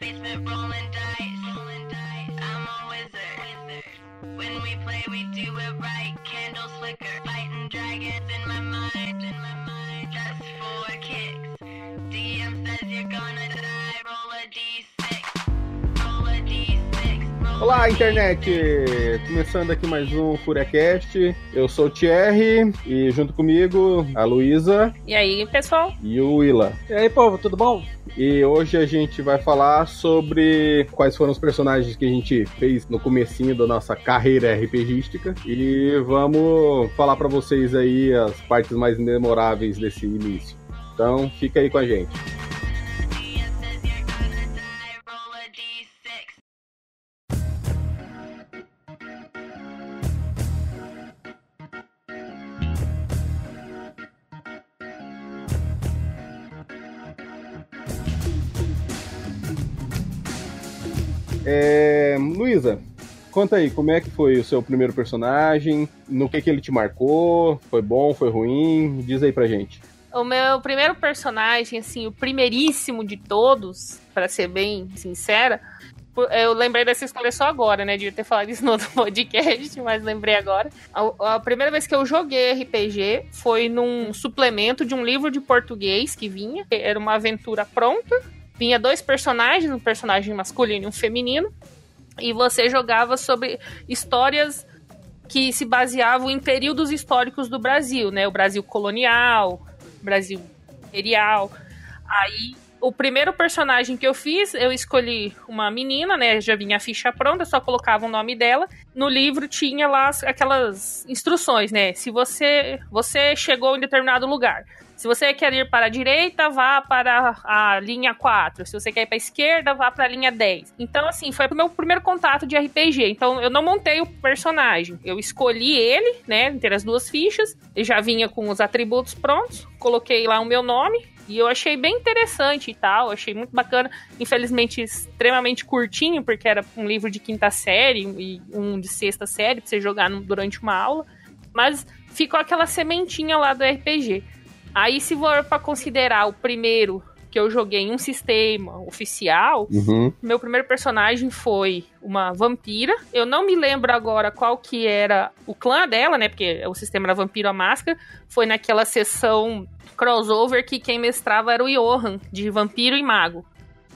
basement rolling dice. Rolling dice. I'm a wizard. When we play, we do it right. Candles flicker, fighting dragons in my mind. In my mind, just for kicks. DM says you're gonna die. Olá, internet! Começando aqui mais um Furecast. Eu sou o Thierry e junto comigo a Luísa E aí, pessoal? e o Willa. E aí, povo, tudo bom? E hoje a gente vai falar sobre quais foram os personagens que a gente fez no comecinho da nossa carreira RPGística e vamos falar pra vocês aí as partes mais memoráveis desse início. Então, fica aí com a gente. Luísa, conta aí, como é que foi o seu primeiro personagem? No que que ele te marcou? Foi bom, foi ruim? Diz aí pra gente. O meu primeiro personagem, assim, o primeiríssimo de todos, pra ser bem sincera, eu lembrei dessa escolha só agora, né? Devia ter falado isso no outro podcast, mas lembrei agora. A, a primeira vez que eu joguei RPG foi num suplemento de um livro de português que vinha. Era uma aventura pronta. Vinha dois personagens, um personagem masculino e um feminino. E você jogava sobre histórias que se baseavam em períodos históricos do Brasil, né? O Brasil colonial, Brasil imperial. Aí, o primeiro personagem que eu fiz, eu escolhi uma menina, né? Já vinha a ficha pronta, só colocava o nome dela. No livro tinha lá as- aquelas instruções, né? Se você você chegou em determinado lugar. Se você quer ir para a direita, vá para a linha 4. Se você quer ir para a esquerda, vá para a linha 10. Então, assim, foi o meu primeiro contato de RPG. Então, eu não montei o personagem. Eu escolhi ele, né, entre as duas fichas. Ele já vinha com os atributos prontos. Coloquei lá o meu nome. E eu achei bem interessante e tal. Achei muito bacana. Infelizmente, extremamente curtinho, porque era um livro de quinta série e um de sexta série, pra você jogar durante uma aula. Mas ficou aquela sementinha lá do RPG. Aí, se for pra considerar o primeiro que eu joguei em um sistema oficial, Uhum. meu primeiro personagem foi uma vampira. Eu não me lembro agora qual que era o clã dela, né? Porque o sistema era Vampiro a Máscara. Foi naquela sessão crossover que quem mestrava era o Johan, de Vampiro e Mago.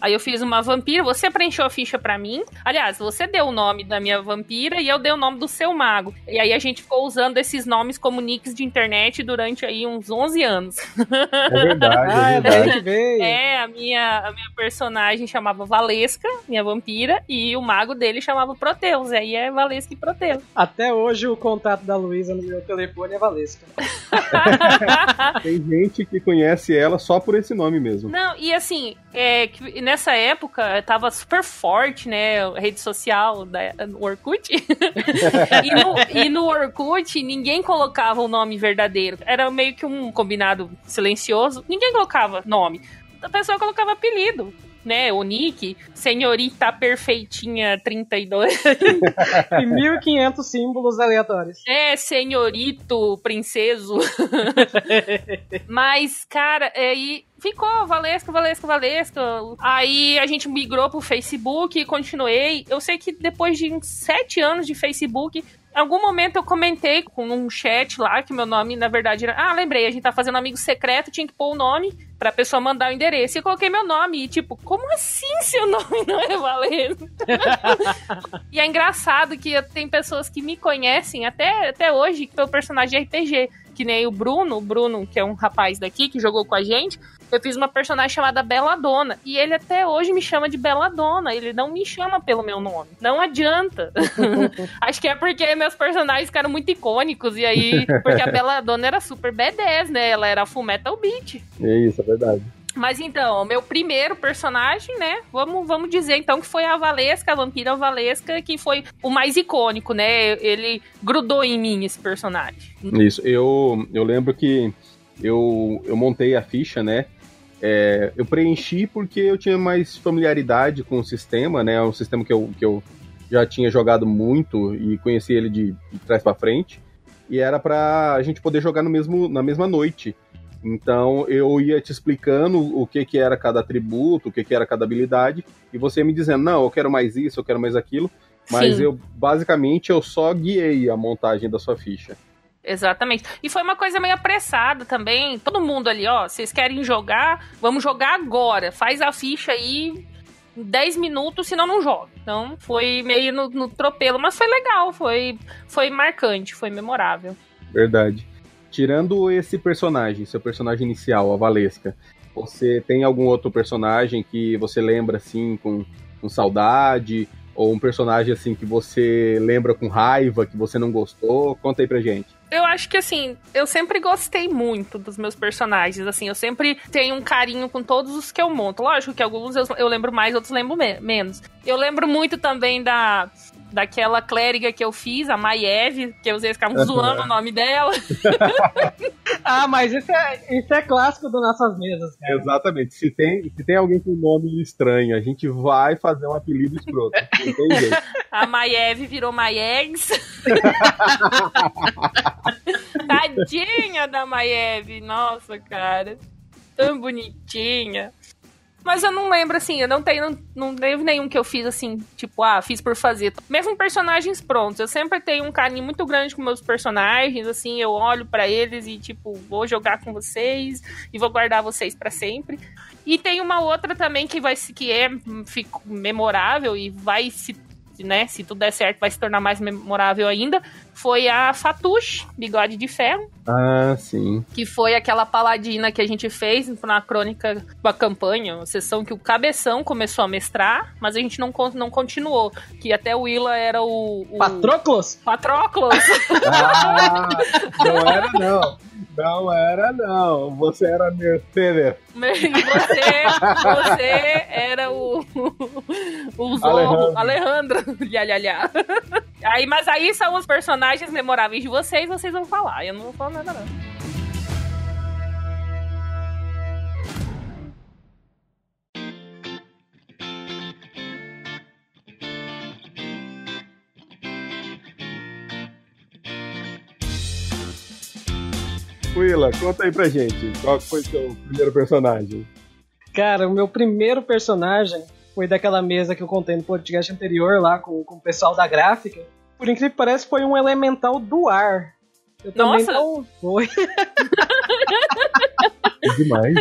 Aí eu fiz uma vampira, você preencheu a ficha pra mim. Aliás, você deu o nome da minha vampira e eu dei o nome do seu mago. E aí a gente ficou usando esses nomes como nicks de internet durante aí uns 11 anos. É verdade, Ah, é daí verdade. que veio. É, a minha, a minha personagem chamava Valesca, minha vampira, e o mago dele chamava Proteus. Aí é Valesca e Proteus. Até hoje o contato da Luísa no meu telefone é Valesca. Tem gente que conhece ela só por esse nome mesmo. Não, e assim, é, que nessa época tava super forte, né? A rede social da no Orkut. e, no, e no Orkut ninguém colocava o nome verdadeiro. Era meio que um combinado silencioso. Ninguém colocava nome. A pessoa colocava apelido. Né, o nick, senhorita perfeitinha 32. E 1500 símbolos aleatórios. É, senhorito, princeso. Mas, cara, aí ficou Valesca, Valesca, Valesca. Aí a gente migrou pro Facebook e continuei. Eu sei que depois de uns sete anos de Facebook, em algum momento eu comentei com um chat lá que meu nome, na verdade, era. Ah, lembrei, a gente tá fazendo amigo secreto, tinha que pôr o nome pra pessoa mandar o endereço. E coloquei meu nome. E tipo, como assim seu nome não é Valesca? E é engraçado que tem pessoas que me conhecem até, até hoje pelo personagem RPG. Que nem o Bruno, o Bruno, que é um rapaz daqui que jogou com a gente. Eu fiz uma personagem chamada Beladona. E ele até hoje me chama de Beladona. Ele não me chama pelo meu nome. Não adianta. Acho que é porque meus personagens ficaram muito icônicos. E aí, porque a Beladona era super B10, né? Ela era full metal beat. É isso, é verdade. Mas então, meu primeiro personagem, né? Vamos, vamos dizer então que foi a Valesca, a vampira Valesca, que foi o mais icônico, né? Ele grudou em mim esse personagem. Isso, eu, eu lembro que eu, eu montei a ficha, né? É, eu preenchi porque eu tinha mais familiaridade com o sistema, né? É um sistema que eu, que eu já tinha jogado muito e conheci ele de, de trás para frente. E era pra a gente poder jogar no mesmo, na mesma noite. Então eu ia te explicando o que, que era cada atributo, o que, que era cada habilidade, e você me dizendo, não, eu quero mais isso, eu quero mais aquilo. Mas Sim. eu, basicamente, eu só guiei a montagem da sua ficha. Exatamente. E foi uma coisa meio apressada também. Todo mundo ali, ó, vocês querem jogar? Vamos jogar agora. Faz a ficha aí em 10 minutos, senão não joga. Então foi meio no, no tropelo, mas foi legal, foi, foi marcante, foi memorável. Verdade. Tirando esse personagem, seu personagem inicial, a Valesca, você tem algum outro personagem que você lembra assim com, com saudade? Ou um personagem assim que você lembra com raiva, que você não gostou? Conta aí pra gente. Eu acho que assim, eu sempre gostei muito dos meus personagens, assim, eu sempre tenho um carinho com todos os que eu monto. Lógico que alguns eu, eu lembro mais, outros lembro me menos. Eu lembro muito também da daquela clériga que eu fiz, a Maiev, que eu ficavam zoando o nome dela. Ah, mas isso é, isso é clássico das nossas mesas, cara. Exatamente. Se tem, se tem alguém com nome estranho, a gente vai fazer um apelido escroto. Não tem jeito. A Maiev virou Maiegs. Tadinha da Maiev, nossa, cara. Tão bonitinha. Mas eu não lembro, assim, eu não tenho, não, não nenhum que eu fiz assim, tipo, ah, fiz por fazer. Mesmo personagens prontos, eu sempre tenho um carinho muito grande com meus personagens, assim, eu olho pra eles e, tipo, vou jogar com vocês e vou guardar vocês pra sempre. E tem uma outra também que vai que é fico, memorável e vai se, né, se tudo der certo, vai se tornar mais memorável ainda. Foi a Fatush, Bigode de Ferro Ah, sim. que foi aquela paladina que a gente fez na crônica da campanha, uma sessão que o Cabeção começou a mestrar, mas a gente não, não continuou, que até o Willa era o... o... Patroclos? Patroclos. Ah, não era não. Não era não. Você era e você, você era o... o Zorro, Alejandro. Alejandro. Lha, lha, lha. Aí, mas aí são os personagens memoráveis de vocês, vocês vão falar, eu não vou falar nada não. Willa, conta aí pra gente. Qual foi seu primeiro personagem? Cara, o meu primeiro personagem foi daquela mesa que eu contei no podcast anterior lá com, com o pessoal da gráfica. Por incrível que pareça, foi um elemental do ar. Eu Nossa! não foi. É demais.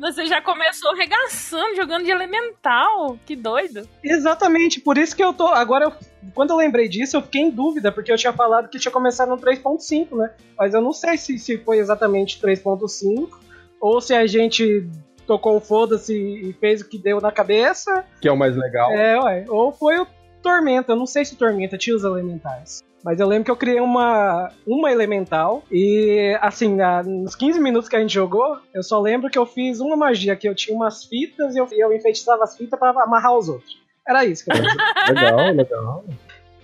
Você já começou regaçando, jogando de elemental. Que doido. Exatamente, por isso que eu tô. Agora, eu- quando eu lembrei disso, eu fiquei em dúvida, porque eu tinha falado que tinha começado no 3.5, né? Mas eu não sei se, se foi exatamente 3.5 ou se a gente tocou o foda-se e fez o que deu na cabeça. Que é o mais legal. É, ué. Ou foi o Tormenta. Eu não sei se Tormenta tinha os elementais. Mas eu lembro que eu criei uma, uma elemental e, assim, na- nos 15 minutos que a gente jogou, eu só lembro que eu fiz uma magia, que eu tinha umas fitas e eu, eu enfeitiçava as fitas pra amarrar os outros. Era isso que eu fazia. Legal, legal.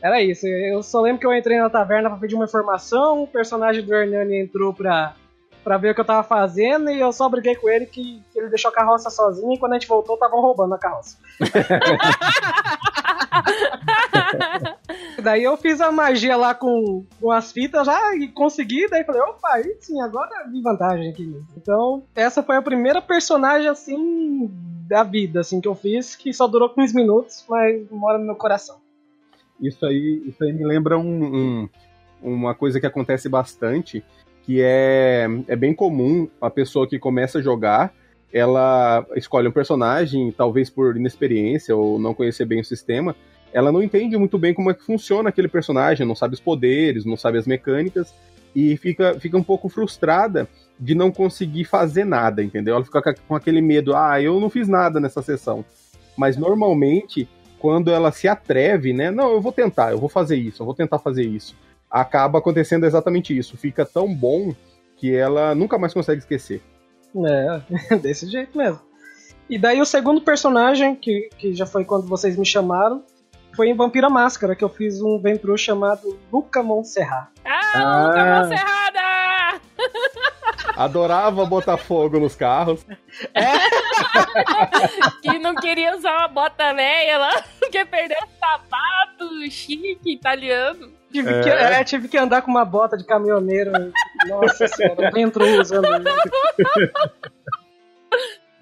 Era isso. Eu só lembro que eu entrei na taverna pra pedir uma informação, o personagem do Hernani entrou pra, pra ver o que eu tava fazendo e eu só briguei com ele que, que ele deixou a carroça sozinho e quando a gente voltou, estavam roubando a carroça. Daí eu fiz a magia lá com, com as fitas já e consegui, daí falei, opa, aí sim, agora vi vantagem aqui mesmo. Então, essa foi a primeira personagem, assim, da vida, assim, que eu fiz, que só durou 15 minutos, mas mora no meu coração. Isso aí, isso aí me lembra um, um- uma coisa que acontece bastante, que é, é bem comum a pessoa que começa a jogar, ela escolhe um personagem, talvez por inexperiência ou não conhecer bem o sistema, ela não entende muito bem como é que funciona aquele personagem, não sabe os poderes, não sabe as mecânicas, e fica, fica um pouco frustrada de não conseguir fazer nada, entendeu? Ela fica com aquele medo, ah, eu não fiz nada nessa sessão. Mas normalmente, quando ela se atreve, né? Não, eu vou tentar, eu vou fazer isso, eu vou tentar fazer isso. Acaba acontecendo exatamente isso. Fica tão bom que ela nunca mais consegue esquecer. É, desse jeito mesmo. E daí o segundo personagem, que, que já foi quando vocês me chamaram, foi em Vampira Máscara, que eu fiz um ventru chamado Luca Montserrat. Ah, Ah. Luca Monserrada! Adorava botar fogo nos carros. Que não queria usar uma bota velha lá, porque perdeu o sapato chique italiano. Tive, É. que, é, tive que andar com uma bota de caminhoneiro. Nossa senhora, não entrou usando.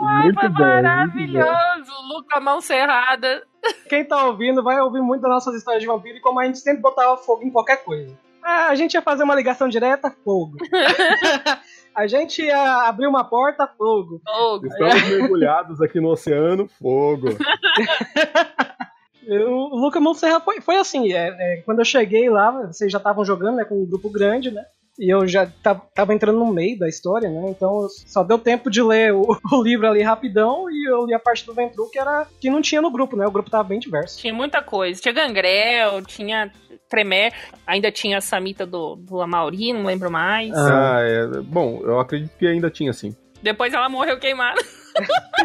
Ai, muito foi bom, muito maravilhoso. Luca Mão Cerrada. Quem tá ouvindo vai ouvir muito das nossas histórias de vampiro e como a gente sempre botava fogo em qualquer coisa. Ah, a gente ia fazer uma ligação direta, fogo. a gente ia abrir uma porta, fogo. Fogo. Estamos mergulhados aqui no oceano, fogo. Eu- O Luca Monserra foi, foi assim, é, é, quando eu cheguei lá, vocês já estavam jogando né, com um grupo grande, né? E eu já ta- tava entrando no meio da história, né? Então só deu tempo de ler o, o livro ali rapidão e eu li a parte do Ventru que era que não tinha no grupo, né? O grupo tava bem diverso. Tinha muita coisa. Tinha Gangrel, tinha Tremé, ainda tinha a Samita do, do Amauri, não lembro mais. Ah, é, bom, eu acredito que ainda tinha sim. Depois ela morreu queimada.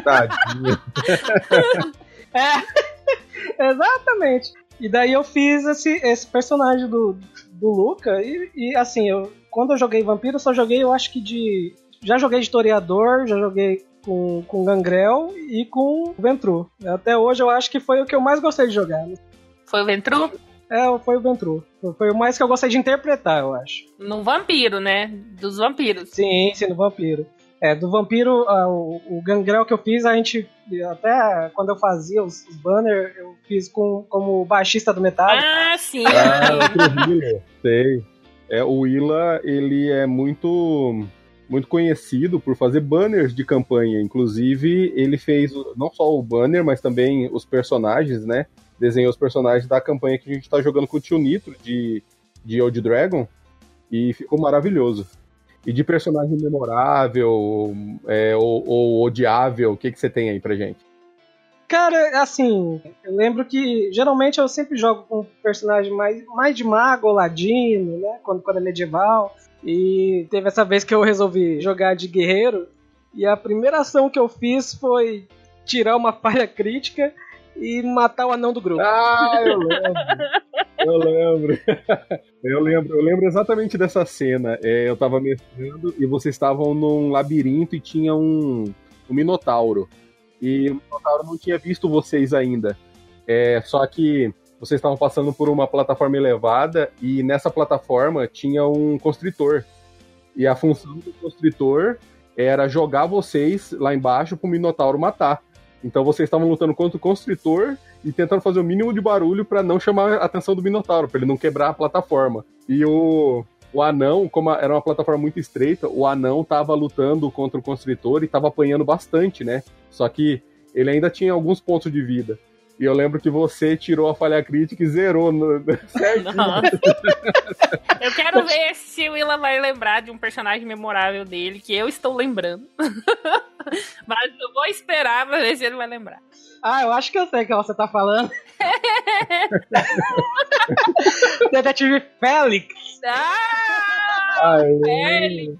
Tadinha. É, exatamente. E daí eu fiz esse, esse personagem do, do Luca e, e, assim, eu, quando eu joguei Vampiro, eu só joguei, eu acho que de. Já joguei de historiador, já joguei com, com Gangrel e com Ventru. Até hoje eu acho que foi o que eu mais gostei de jogar. Foi o Ventru É, foi o Ventru. Foi o mais que eu gostei de interpretar, eu acho. no vampiro, né? Dos vampiros. Sim, sim, no Vampiro. É, do Vampiro, ah, o, o Gangrel que eu fiz, a gente. Até quando eu fazia os, os banners, eu fiz com, como baixista do metal. Ah, sim. Ah, Willa. Sei. É, o Willa, ele é muito muito conhecido por fazer banners de campanha. Inclusive, ele fez não só o banner, mas também os personagens, né? Desenhou os personagens da campanha que a gente tá jogando com o Tio Nitro de, de Old Dragon. E ficou maravilhoso. E de personagem memorável é, ou, ou odiável, o que, que você tem aí pra gente? Cara, assim, eu lembro que geralmente eu sempre jogo com um personagem mais, mais de mago ladino, né? Quando, quando é medieval. E teve essa vez que eu resolvi jogar de guerreiro. E a primeira ação que eu fiz foi tirar uma falha crítica e matar o anão do grupo. Ah, eu lembro. Eu lembro. Eu lembro, eu lembro exatamente dessa cena. É, eu tava mestrando e vocês estavam num labirinto e tinha um, um minotauro. E o minotauro não tinha visto vocês ainda. É, só que vocês estavam passando por uma plataforma elevada e nessa plataforma tinha um constritor. E a função do constritor era jogar vocês lá embaixo pro minotauro matar. Então vocês estavam lutando contra o constritor e tentando fazer o mínimo de barulho pra não chamar a atenção do Minotauro, pra ele não quebrar a plataforma. E o, o anão, como era uma plataforma muito estreita, o anão tava lutando contra o constritor e tava apanhando bastante, né? Só que ele ainda tinha alguns pontos de vida. E eu lembro que você tirou a falha crítica e zerou no. Eu quero ver se o Willa vai lembrar de um personagem memorável dele, que eu estou lembrando. Mas eu vou esperar pra ver se ele vai lembrar. Ah, eu acho que eu sei o que você tá falando. Detetive Félix. Ah! Félix!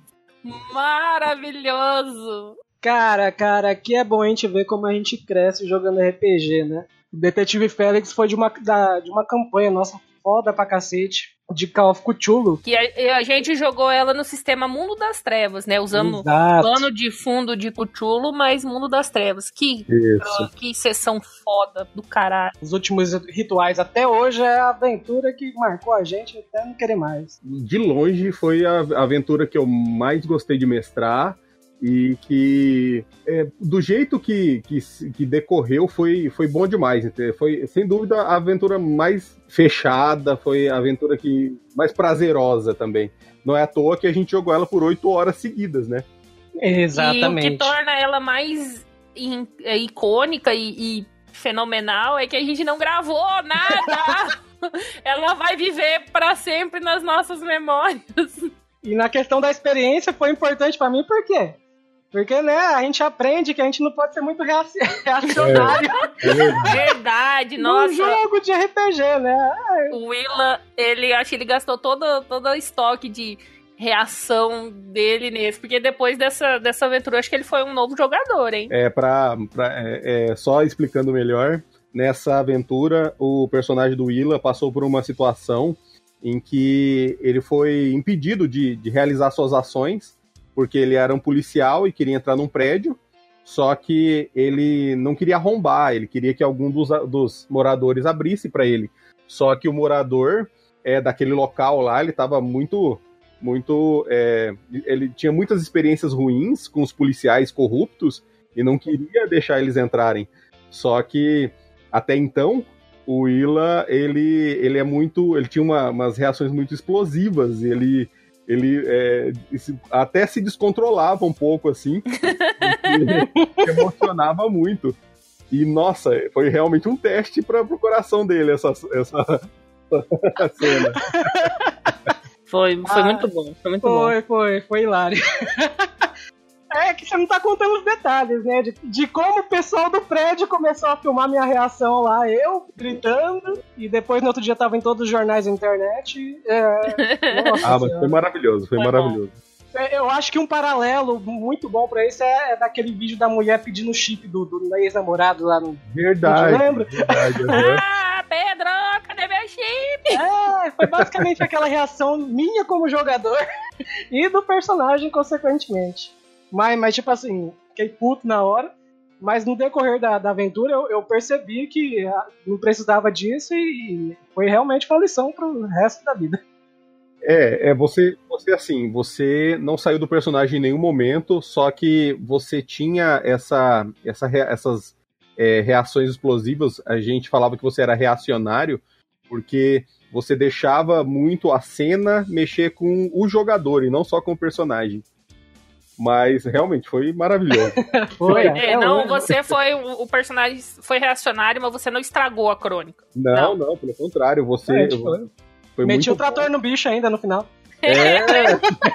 Maravilhoso! Cara, cara, aqui é bom a gente ver como a gente cresce jogando RPG, né? O Detetive Félix foi de uma, da- de uma campanha nossa foda pra cacete, de Call of Cthulhu. Que a, a gente jogou ela no sistema Mundo das Trevas, né? Usando Exato. plano de fundo de Cthulhu, mas Mundo das Trevas. Que, Isso. que sessão foda do caralho. Os últimos rituais até hoje é a aventura que marcou a gente até não querer mais. de longe foi a aventura que eu mais gostei de mestrar e que é, do jeito que, que, que decorreu foi, foi bom demais. Foi sem dúvida a aventura mais fechada, foi a aventura que mais prazerosa também. Não é à toa que a gente jogou ela por oito horas seguidas, né? E o que torna ela mais in- é, icônica e, e fenomenal é que a gente não gravou nada. ela vai viver pra sempre nas nossas memórias. E na questão da experiência foi importante pra mim, por quê? Porque, né, a gente aprende que a gente não pode ser muito reaci- reacionário É verdade. Verdade, no nossa. jogo de RPG, né? O Willa, ele acho que ele gastou todo, todo o estoque de reação dele nesse, porque depois dessa, dessa aventura, acho que ele foi um novo jogador, hein? É, pra, pra- é, é, só explicando melhor, nessa aventura, o personagem do Willa passou por uma situação em que ele foi impedido de, de realizar suas ações, porque ele era um policial e queria entrar num prédio, só que ele não queria arrombar, ele queria que algum dos, dos moradores abrisse para ele. Só que o morador é, daquele local lá, ele tava muito. Muito. é, ele tinha muitas experiências ruins com os policiais corruptos e não queria deixar eles entrarem. Só que até então o Willa ele, ele é muito. ele tinha uma- umas reações muito explosivas. Ele. Ele é, se- até se descontrolava um pouco assim. emocionava muito. E, nossa, foi realmente um teste para o coração dele essa, essa, essa cena. Foi, foi Ah, muito bom, foi muito bom. Foi, foi, foi hilário. É que você não tá contando os detalhes, né? De, de como o pessoal do prédio começou a filmar minha reação lá, eu gritando, e depois no outro dia tava em todos os jornais da internet. É, nossa Ah, mas Senhora. foi maravilhoso, foi, Foi maravilhoso. É, Eu acho que um paralelo muito bom pra isso é, é daquele vídeo da mulher pedindo chip do, do ex-namorado lá no. Verdade. Lembro. verdade aham. Ah, Pedro, cadê meu chip? É, foi basicamente aquela reação minha como jogador e do personagem, consequentemente. Mas, mas tipo assim, fiquei puto na hora. Mas no decorrer da, da aventura eu, eu percebi que ah, não precisava disso e foi realmente uma lição pro resto da vida. É, é você, você assim, você não saiu do personagem em nenhum momento, só que você tinha essa, essa essas é, reações explosivas. A gente falava que você era reacionário, porque você deixava muito a cena mexer com o jogador e não só com o personagem. Mas realmente foi maravilhoso. Foi, É, é, não, hoje. você foi. O, personagem foi reacionário, mas você não estragou a crônica. Não, não, pelo contrário, você É, tipo, foi Meti muito o trator no bicho ainda no final. É.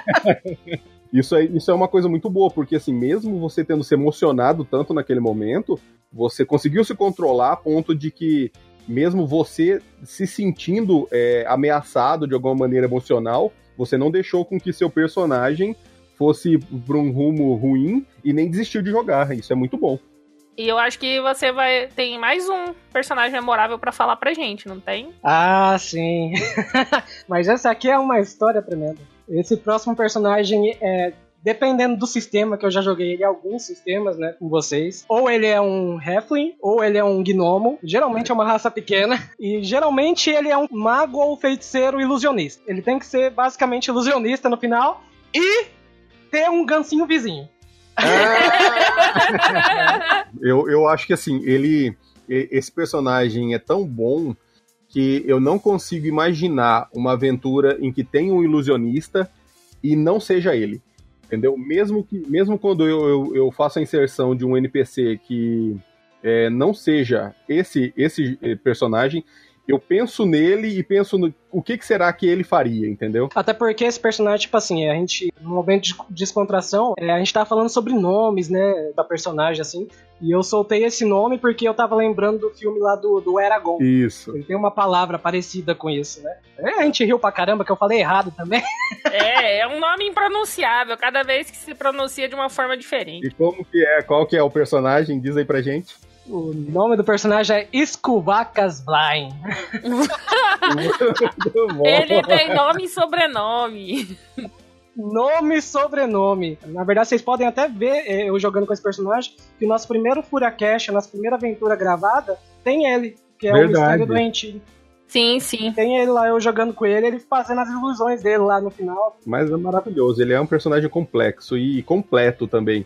isso, é, isso é uma coisa muito boa, porque assim, mesmo você tendo se emocionado tanto naquele momento, você conseguiu se controlar a ponto de que, mesmo você se sentindo é, ameaçado de alguma maneira emocional, você não deixou com que seu personagem fosse para um rumo ruim e nem desistiu de jogar. Isso é muito bom. E eu acho que você vai. Tem mais um personagem memorável pra falar pra gente, não tem? Ah, sim. Mas essa aqui é uma história tremenda. Esse próximo personagem é. Dependendo do sistema, que eu já joguei ele em alguns sistemas, né, com vocês. Ou ele é um Halfling, ou ele é um Gnomo. Geralmente é uma raça pequena. E geralmente ele é um mago ou feiticeiro ilusionista. Ele tem que ser basicamente ilusionista no final. E ter um gancinho vizinho. Eu, eu acho que assim, ele. Esse personagem é tão bom que eu não consigo imaginar uma aventura em que tem um ilusionista e não seja ele. Entendeu? Mesmo, que, mesmo quando eu, eu, eu faço a inserção de um NPC que é, não seja esse, esse eh, personagem, eu penso nele e penso no o que, que será que ele faria, entendeu? Até porque esse personagem, tipo assim, a gente, no momento de descontração, é, a gente tava falando sobre nomes, né, da personagem, assim, e eu soltei esse nome porque eu tava lembrando do filme lá do, do Eragon. Isso. Ele tem uma palavra parecida com isso, né? É, a gente riu pra caramba que eu falei errado também. É, é um nome impronunciável, cada vez que se pronuncia de uma forma diferente. E como que é? Qual que é o personagem? Diz aí pra gente. O nome do personagem é Skuvacas Blind. Ele tem nome e sobrenome. Nome e sobrenome. Na verdade, vocês podem até ver eh, eu jogando com esse personagem que o nosso primeiro Furacash, a nossa primeira aventura gravada, tem ele, que é o Verdade. mistério doentio. Sim, sim. Tem ele lá, eu jogando com ele, ele fazendo as ilusões dele lá no final. Mas é maravilhoso. Ele é um personagem complexo e completo também.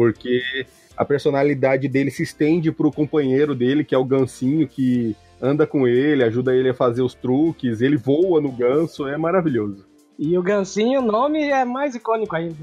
Porque a personalidade dele se estende pro companheiro dele, que é o Gancinho, que anda com ele, ajuda ele a fazer os truques, ele voa no ganso, é maravilhoso. E o Gansinho, o nome é mais icônico ainda.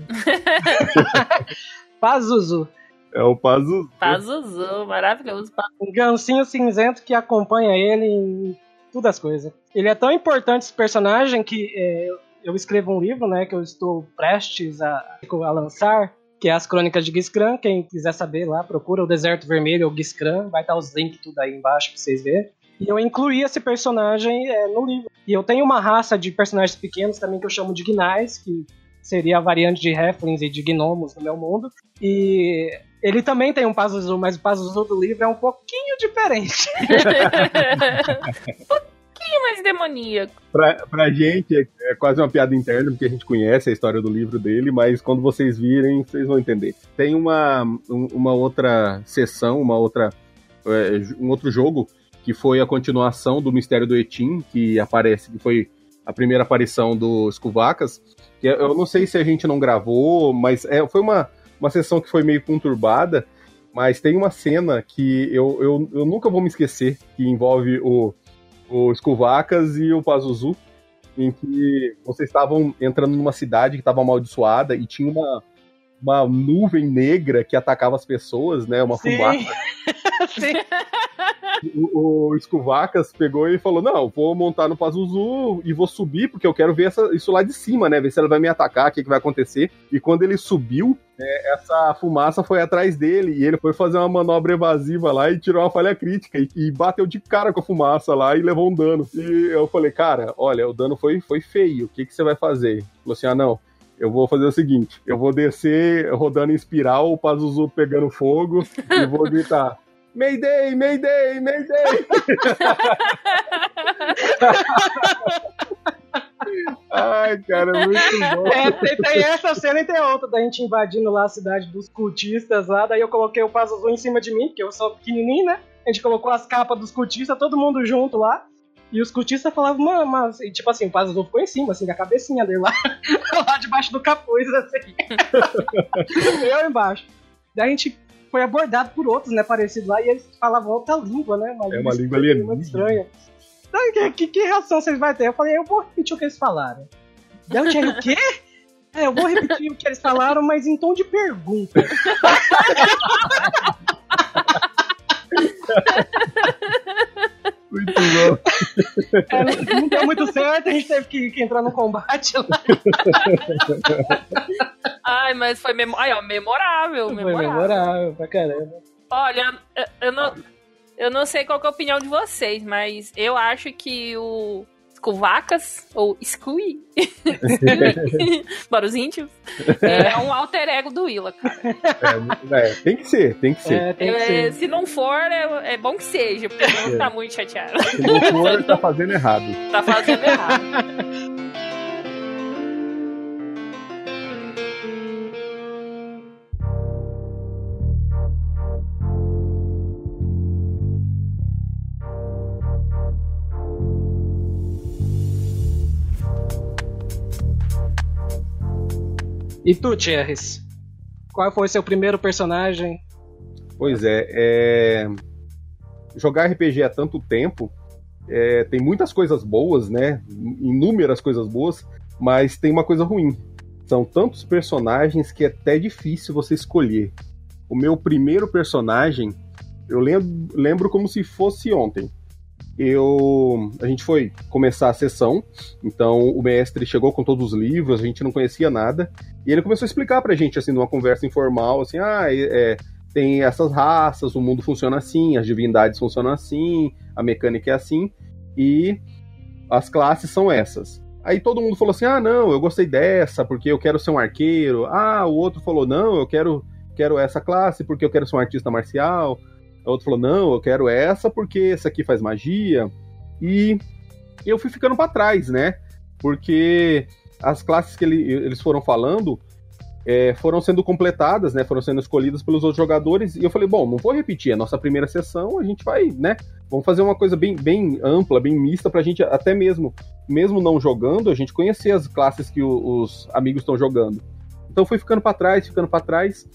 Pazuzu. É o Pazu. Pazuzu, maravilhoso. Um gancinho cinzento que acompanha ele em todas as coisas. Ele é tão importante esse personagem que é, eu escrevo um livro, né, que eu estou prestes a, a lançar, que é as Crônicas de Giscran. Quem quiser saber lá, procura o Deserto Vermelho ou Giscran, vai estar os links tudo aí embaixo pra vocês verem. E eu incluí esse personagem é, no livro. E eu tenho uma raça de personagens pequenos também que eu chamo de Gnais, que seria a variante de Halflings e de Gnomos no meu mundo. E ele também tem um Pazuzu, mas o Pazuzu do livro é um pouquinho diferente. pouquinho mais demoníaco. Pra, pra gente é, é quase uma piada interna, porque a gente conhece a história do livro dele, mas quando vocês virem, vocês vão entender. Tem uma, um- uma outra sessão, uma outra, é, um outro jogo que foi a continuação do Mistério do Etim, que aparece, que foi a primeira aparição do Scuvacas. Que eu não sei se a gente não gravou, mas é, foi uma, uma sessão que foi meio conturbada. Mas tem uma cena que eu, eu, eu nunca vou me esquecer, que envolve o, o Scuvacas e o Pazuzu, em que vocês estavam entrando numa cidade que estava amaldiçoada e tinha uma, uma nuvem negra que atacava as pessoas, né? Uma Sim. fumaça. Sim. O, o Scuvacas pegou e falou: Não, vou montar no Pazuzu e vou subir, porque eu quero ver essa- isso lá de cima, né? Ver se ela vai me atacar, o que, que vai acontecer. E quando ele subiu, é, essa fumaça foi atrás dele e ele foi fazer uma manobra evasiva lá e tirou uma falha crítica e, e bateu de cara com a fumaça lá e levou um dano. E eu falei: Cara, olha, o dano foi, foi feio, o que, que você vai fazer? Ele falou assim: Ah, não. Eu vou fazer o seguinte: eu vou descer rodando em espiral, o Pazuzu pegando fogo, e vou gritar: Mayday, Mayday, Mayday! Ai, cara, muito bom. É, tem, tem essa cena e tem outra da gente invadindo lá a cidade dos cultistas lá. Daí eu coloquei o Pazuzu em cima de mim, porque eu sou pequenininho, né? A gente colocou as capas dos cultistas, todo mundo junto lá. E os cultistas falavam, mano, mas. E, tipo assim, o Pazuzu ficou em cima, assim, da cabecinha dele lá. lá debaixo do capuz, assim. eu embaixo. Daí a gente foi abordado por outros, né, parecidos lá, e eles falavam outra língua, né? É uma língua muito alienígena. estranha. Daí, que, que, que reação vocês vão ter? Eu falei, eu vou repetir o que eles falaram. Daí o Thierry, o quê? É, eu vou repetir o que eles falaram, mas em tom de pergunta. Muito bom. É, não, deu muito certo, a gente teve que, que entrar no combate lá. Ai, mas foi memo... Ai, ó, memorável, Foi memorável. memorável pra caramba. Olha, eu, eu não, eu não sei qual que é a opinião de vocês, mas eu acho que o Scuvacas, ou Scui, para os íntimos, é um alter ego do Willa, cara. É, é, tem que ser, tem que ser. É, tem que É, ser. se não for, é, é bom que seja, porque não É. tá muito chateado. Se não for, tá fazendo errado. Tá fazendo errado. E tu, Thierry? Qual foi seu primeiro personagem? Pois é, é, jogar RPG há tanto tempo é, tem muitas coisas boas, né? Inúmeras coisas boas, mas tem uma coisa ruim. São tantos personagens que é até difícil você escolher. O meu primeiro personagem, eu lembro, lembro como se fosse ontem. Eu, a gente foi começar a sessão, então o mestre chegou com todos os livros, a gente não conhecia nada, e ele começou a explicar pra gente, assim, numa conversa informal, assim, ah, é, tem essas raças, o mundo funciona assim, as divindades funcionam assim, a mecânica é assim, e as classes são essas. Aí todo mundo falou assim: ah, não, eu gostei dessa porque eu quero ser um arqueiro. Ah, o outro falou: não, eu quero, quero essa classe porque eu quero ser um artista marcial. O outro falou: não, eu quero essa porque essa aqui faz magia. E eu fui ficando para trás, né? Porque as classes que ele- eles foram falando é, foram sendo completadas, né? Foram sendo escolhidas pelos outros jogadores. E eu falei, bom, não vou repetir a nossa primeira sessão, a gente vai, né? Vamos fazer uma coisa bem, bem ampla, bem mista, pra gente até mesmo, mesmo não jogando, a gente conhecer as classes que o- os amigos estão jogando. Então fui ficando pra trás, ficando pra trás.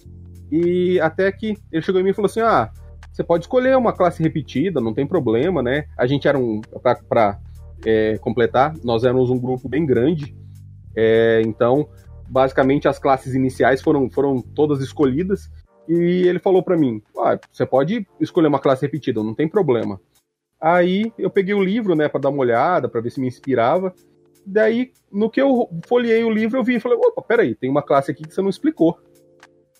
E até que ele chegou em mim e falou assim: ah, você pode escolher uma classe repetida, não tem problema, né? A gente era um. Pra, é, completar, nós éramos um grupo bem grande. É, então, basicamente, as classes iniciais foram, foram todas escolhidas. E ele falou pra mim: ah, você pode escolher uma classe repetida, não tem problema. Aí eu peguei o livro, né, pra dar uma olhada, pra ver se me inspirava. Daí, no que eu folhei o livro, eu vi e falei: opa, peraí, tem uma classe aqui que você não explicou.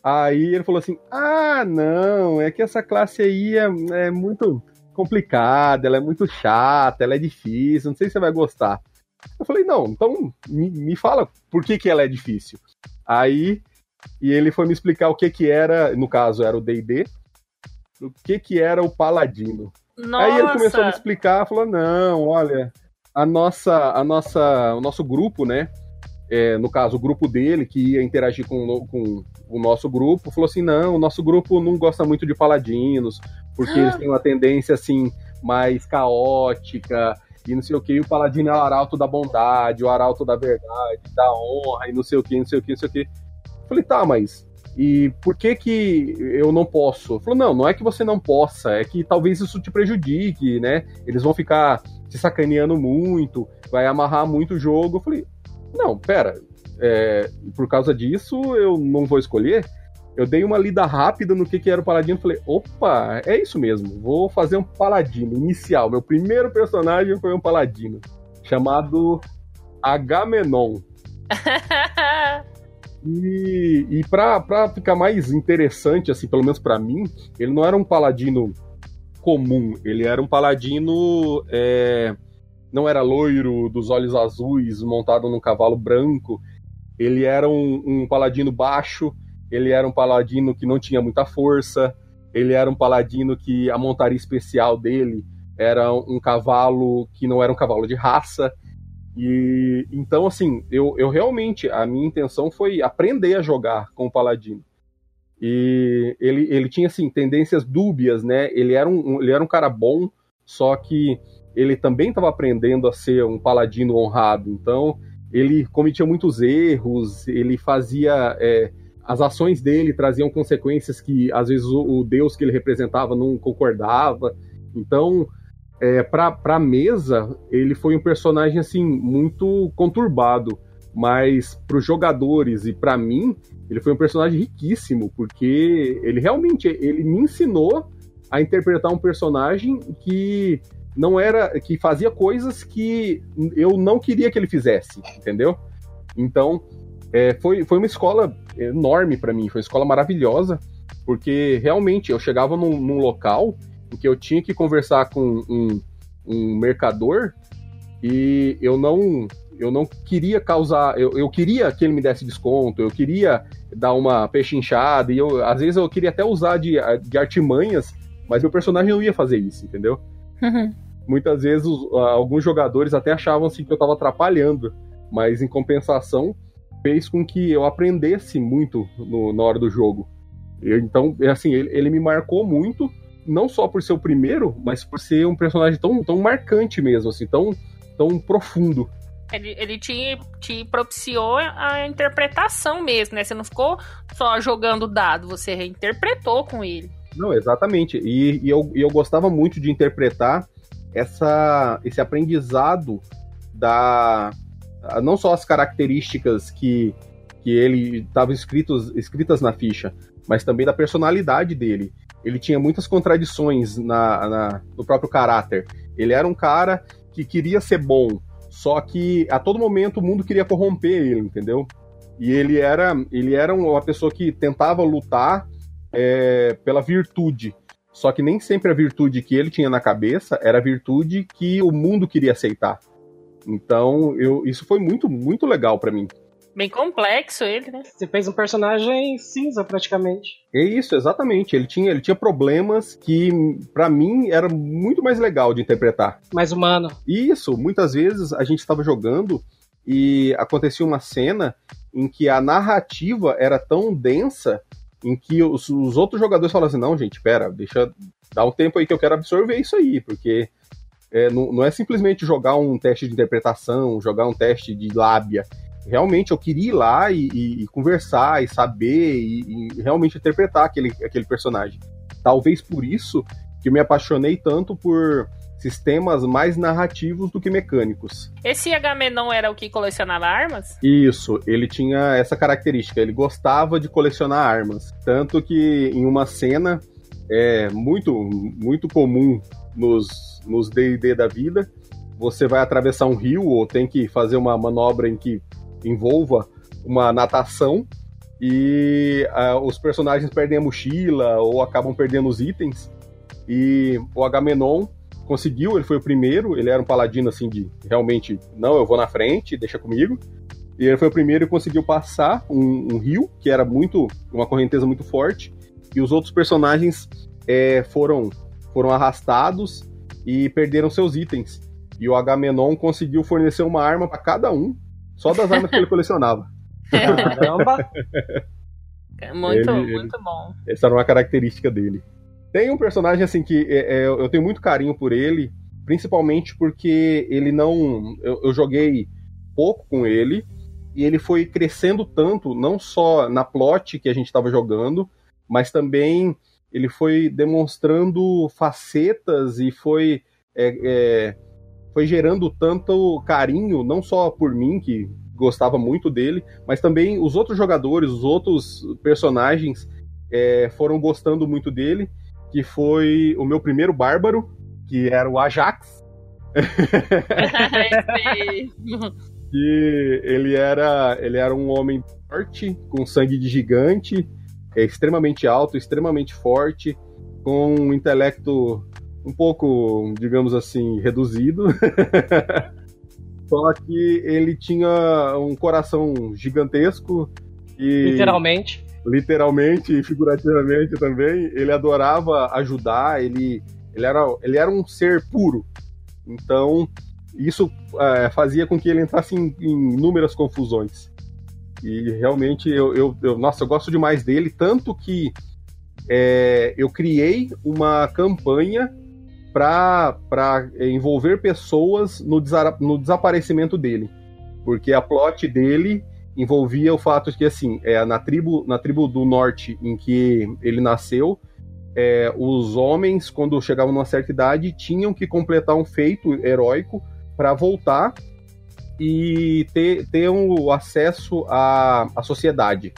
Aí ele falou assim: ah, não, é que essa classe aí é, é muito complicada, ela é muito chata, ela é difícil, não sei se você vai gostar. Eu falei, não, então me, me fala por que, que ela é difícil. Aí, e ele foi me explicar o que que era, no caso era o D&D, o que que era o paladino. Nossa! Aí ele começou a me explicar, falou, não, olha, a nossa, a nossa, o nosso grupo, né, é, no caso o grupo dele, que ia interagir com, o- com o nosso grupo, falou assim, não, o nosso grupo não gosta muito de paladinos, porque eles têm uma tendência, assim, mais caótica, e não sei o que, o paladino é o arauto da bondade, o arauto da verdade, da honra, e não sei o que, não sei o que, não sei o que. Falei, tá, mas e por que que eu não posso? Falou, não, não é que você não possa, é que talvez isso te prejudique, né? Eles vão ficar te sacaneando muito, vai amarrar muito o jogo. Eu falei, não, pera, é, por causa disso eu não vou escolher. Eu dei uma lida rápida no que, que era o Paladino falei, opa, é isso mesmo, vou fazer um Paladino inicial. Meu primeiro personagem foi um Paladino, chamado Agamenon. E, e pra, pra ficar mais interessante, assim, pelo menos para mim, ele não era um paladino comum, ele era um paladino. É, não era loiro, dos olhos azuis, montado num cavalo branco. Ele era um, um paladino baixo, ele era um paladino que não tinha muita força, ele era um paladino que a montaria especial dele era um cavalo que não era um cavalo de raça. E então, assim, eu, eu realmente, a minha intenção foi aprender a jogar com o Paladino. E ele, ele tinha, assim, tendências dúbias, né? Ele era um, ele era um cara bom, só que ele também estava aprendendo a ser um paladino honrado. Então, ele cometia muitos erros, ele fazia. É, as ações dele traziam consequências que, às vezes, o, o deus que ele representava não concordava. Então, é, para a mesa, ele foi um personagem assim muito conturbado, mas para os jogadores e para mim, ele foi um personagem riquíssimo, porque ele realmente ele me ensinou a interpretar um personagem que não era que fazia coisas que eu não queria que ele fizesse, entendeu? Então, é, foi, foi uma escola enorme para mim, foi uma escola maravilhosa, porque realmente eu chegava num, num local em que eu tinha que conversar com um, um mercador e eu não eu não queria causar, eu, eu queria que ele me desse desconto, eu queria dar uma pechinchada, e eu, às vezes eu queria até usar de, de artimanhas, mas meu personagem não ia fazer isso, entendeu? Uhum. Muitas vezes os, alguns jogadores até achavam assim que eu estava atrapalhando, mas em compensação fez com que eu aprendesse muito no, na hora do jogo. Eu, então, é assim, ele, ele me marcou muito não só por ser o primeiro, mas por ser um personagem tão, tão marcante mesmo, assim, tão, tão profundo. Ele, ele te, te propiciou a interpretação mesmo, né? Você não ficou só jogando dado, você reinterpretou com ele. Não, exatamente. E, e, eu, e eu gostava muito de interpretar essa, esse aprendizado da. Não só as características que, que ele escritos, escritas na ficha, mas também da personalidade dele ele tinha muitas contradições na, na, no próprio caráter. Ele era um cara que queria ser bom, só que a todo momento o mundo queria corromper ele, entendeu? E ele era, ele era uma pessoa que tentava lutar é, pela virtude. Só que nem sempre a virtude que ele tinha na cabeça era a virtude que o mundo queria aceitar. Então, eu, isso foi muito, muito legal para mim. Bem complexo ele, né? Você fez um personagem cinza, praticamente. É isso, exatamente. Ele tinha, ele tinha problemas que, para mim, era muito mais legal de interpretar. Mais humano. Isso, muitas vezes a gente estava jogando e acontecia uma cena em que a narrativa era tão densa em que os, os outros jogadores falavam assim, não, gente, pera, deixa dar um tempo aí que eu quero absorver isso aí, porque é, não, não, é simplesmente jogar um teste de interpretação, jogar um teste de lábia realmente eu queria ir lá e, e, e conversar e saber e, e, realmente interpretar aquele, aquele personagem. Talvez por isso que eu me apaixonei tanto por sistemas mais narrativos do que mecânicos. Esse Agamenon era o que colecionava armas? Isso, ele tinha essa característica, ele gostava de colecionar armas. Tanto que em uma cena é muito, muito comum nos, nos D&D da vida, você vai atravessar um rio ou tem que fazer uma manobra em que envolva uma natação e uh, os personagens perdem a mochila ou acabam perdendo os itens. E o Agamenon conseguiu, ele foi o primeiro, ele era um paladino assim de realmente, não, eu vou na frente, deixa comigo. E ele foi o primeiro e conseguiu passar um, um rio, que era muito, uma correnteza muito forte, e os outros personagens é, foram, foram arrastados e perderam seus itens. E o Agamenon conseguiu fornecer uma arma para cada um, só das armas que ele colecionava. Caramba! muito, ele, muito ele, bom. Essa era uma característica dele. Tem um personagem assim que é, é, eu tenho muito carinho por ele, principalmente porque ele não. Eu, eu joguei pouco com ele, e ele foi crescendo tanto, não só na plot que a gente estava jogando, mas também ele foi demonstrando facetas e foi, é, é, foi gerando tanto carinho, não só por mim, que gostava muito dele, mas também os outros jogadores, os outros personagens é, foram gostando muito dele, que foi o meu primeiro bárbaro, que era o Ajax. que ele era, ele era um homem forte, com sangue de gigante, é extremamente alto, extremamente forte, com um intelecto um pouco, digamos assim, reduzido. Só que ele tinha um coração gigantesco e literalmente, literalmente e figurativamente também. Ele adorava ajudar. Ele, ele era, ele era um ser puro. Então isso é, fazia com que ele entrasse em, em inúmeras confusões. E realmente eu, eu, eu, nossa, eu gosto demais dele, tanto que é, eu criei uma campanha para envolver pessoas no, desa no desaparecimento dele. Porque a plot dele envolvia o fato de que, assim, é, na, tribo, na tribo do norte em que ele nasceu, é, os homens, quando chegavam numa certa idade, tinham que completar um feito heróico para voltar e ter, ter um acesso à, à sociedade.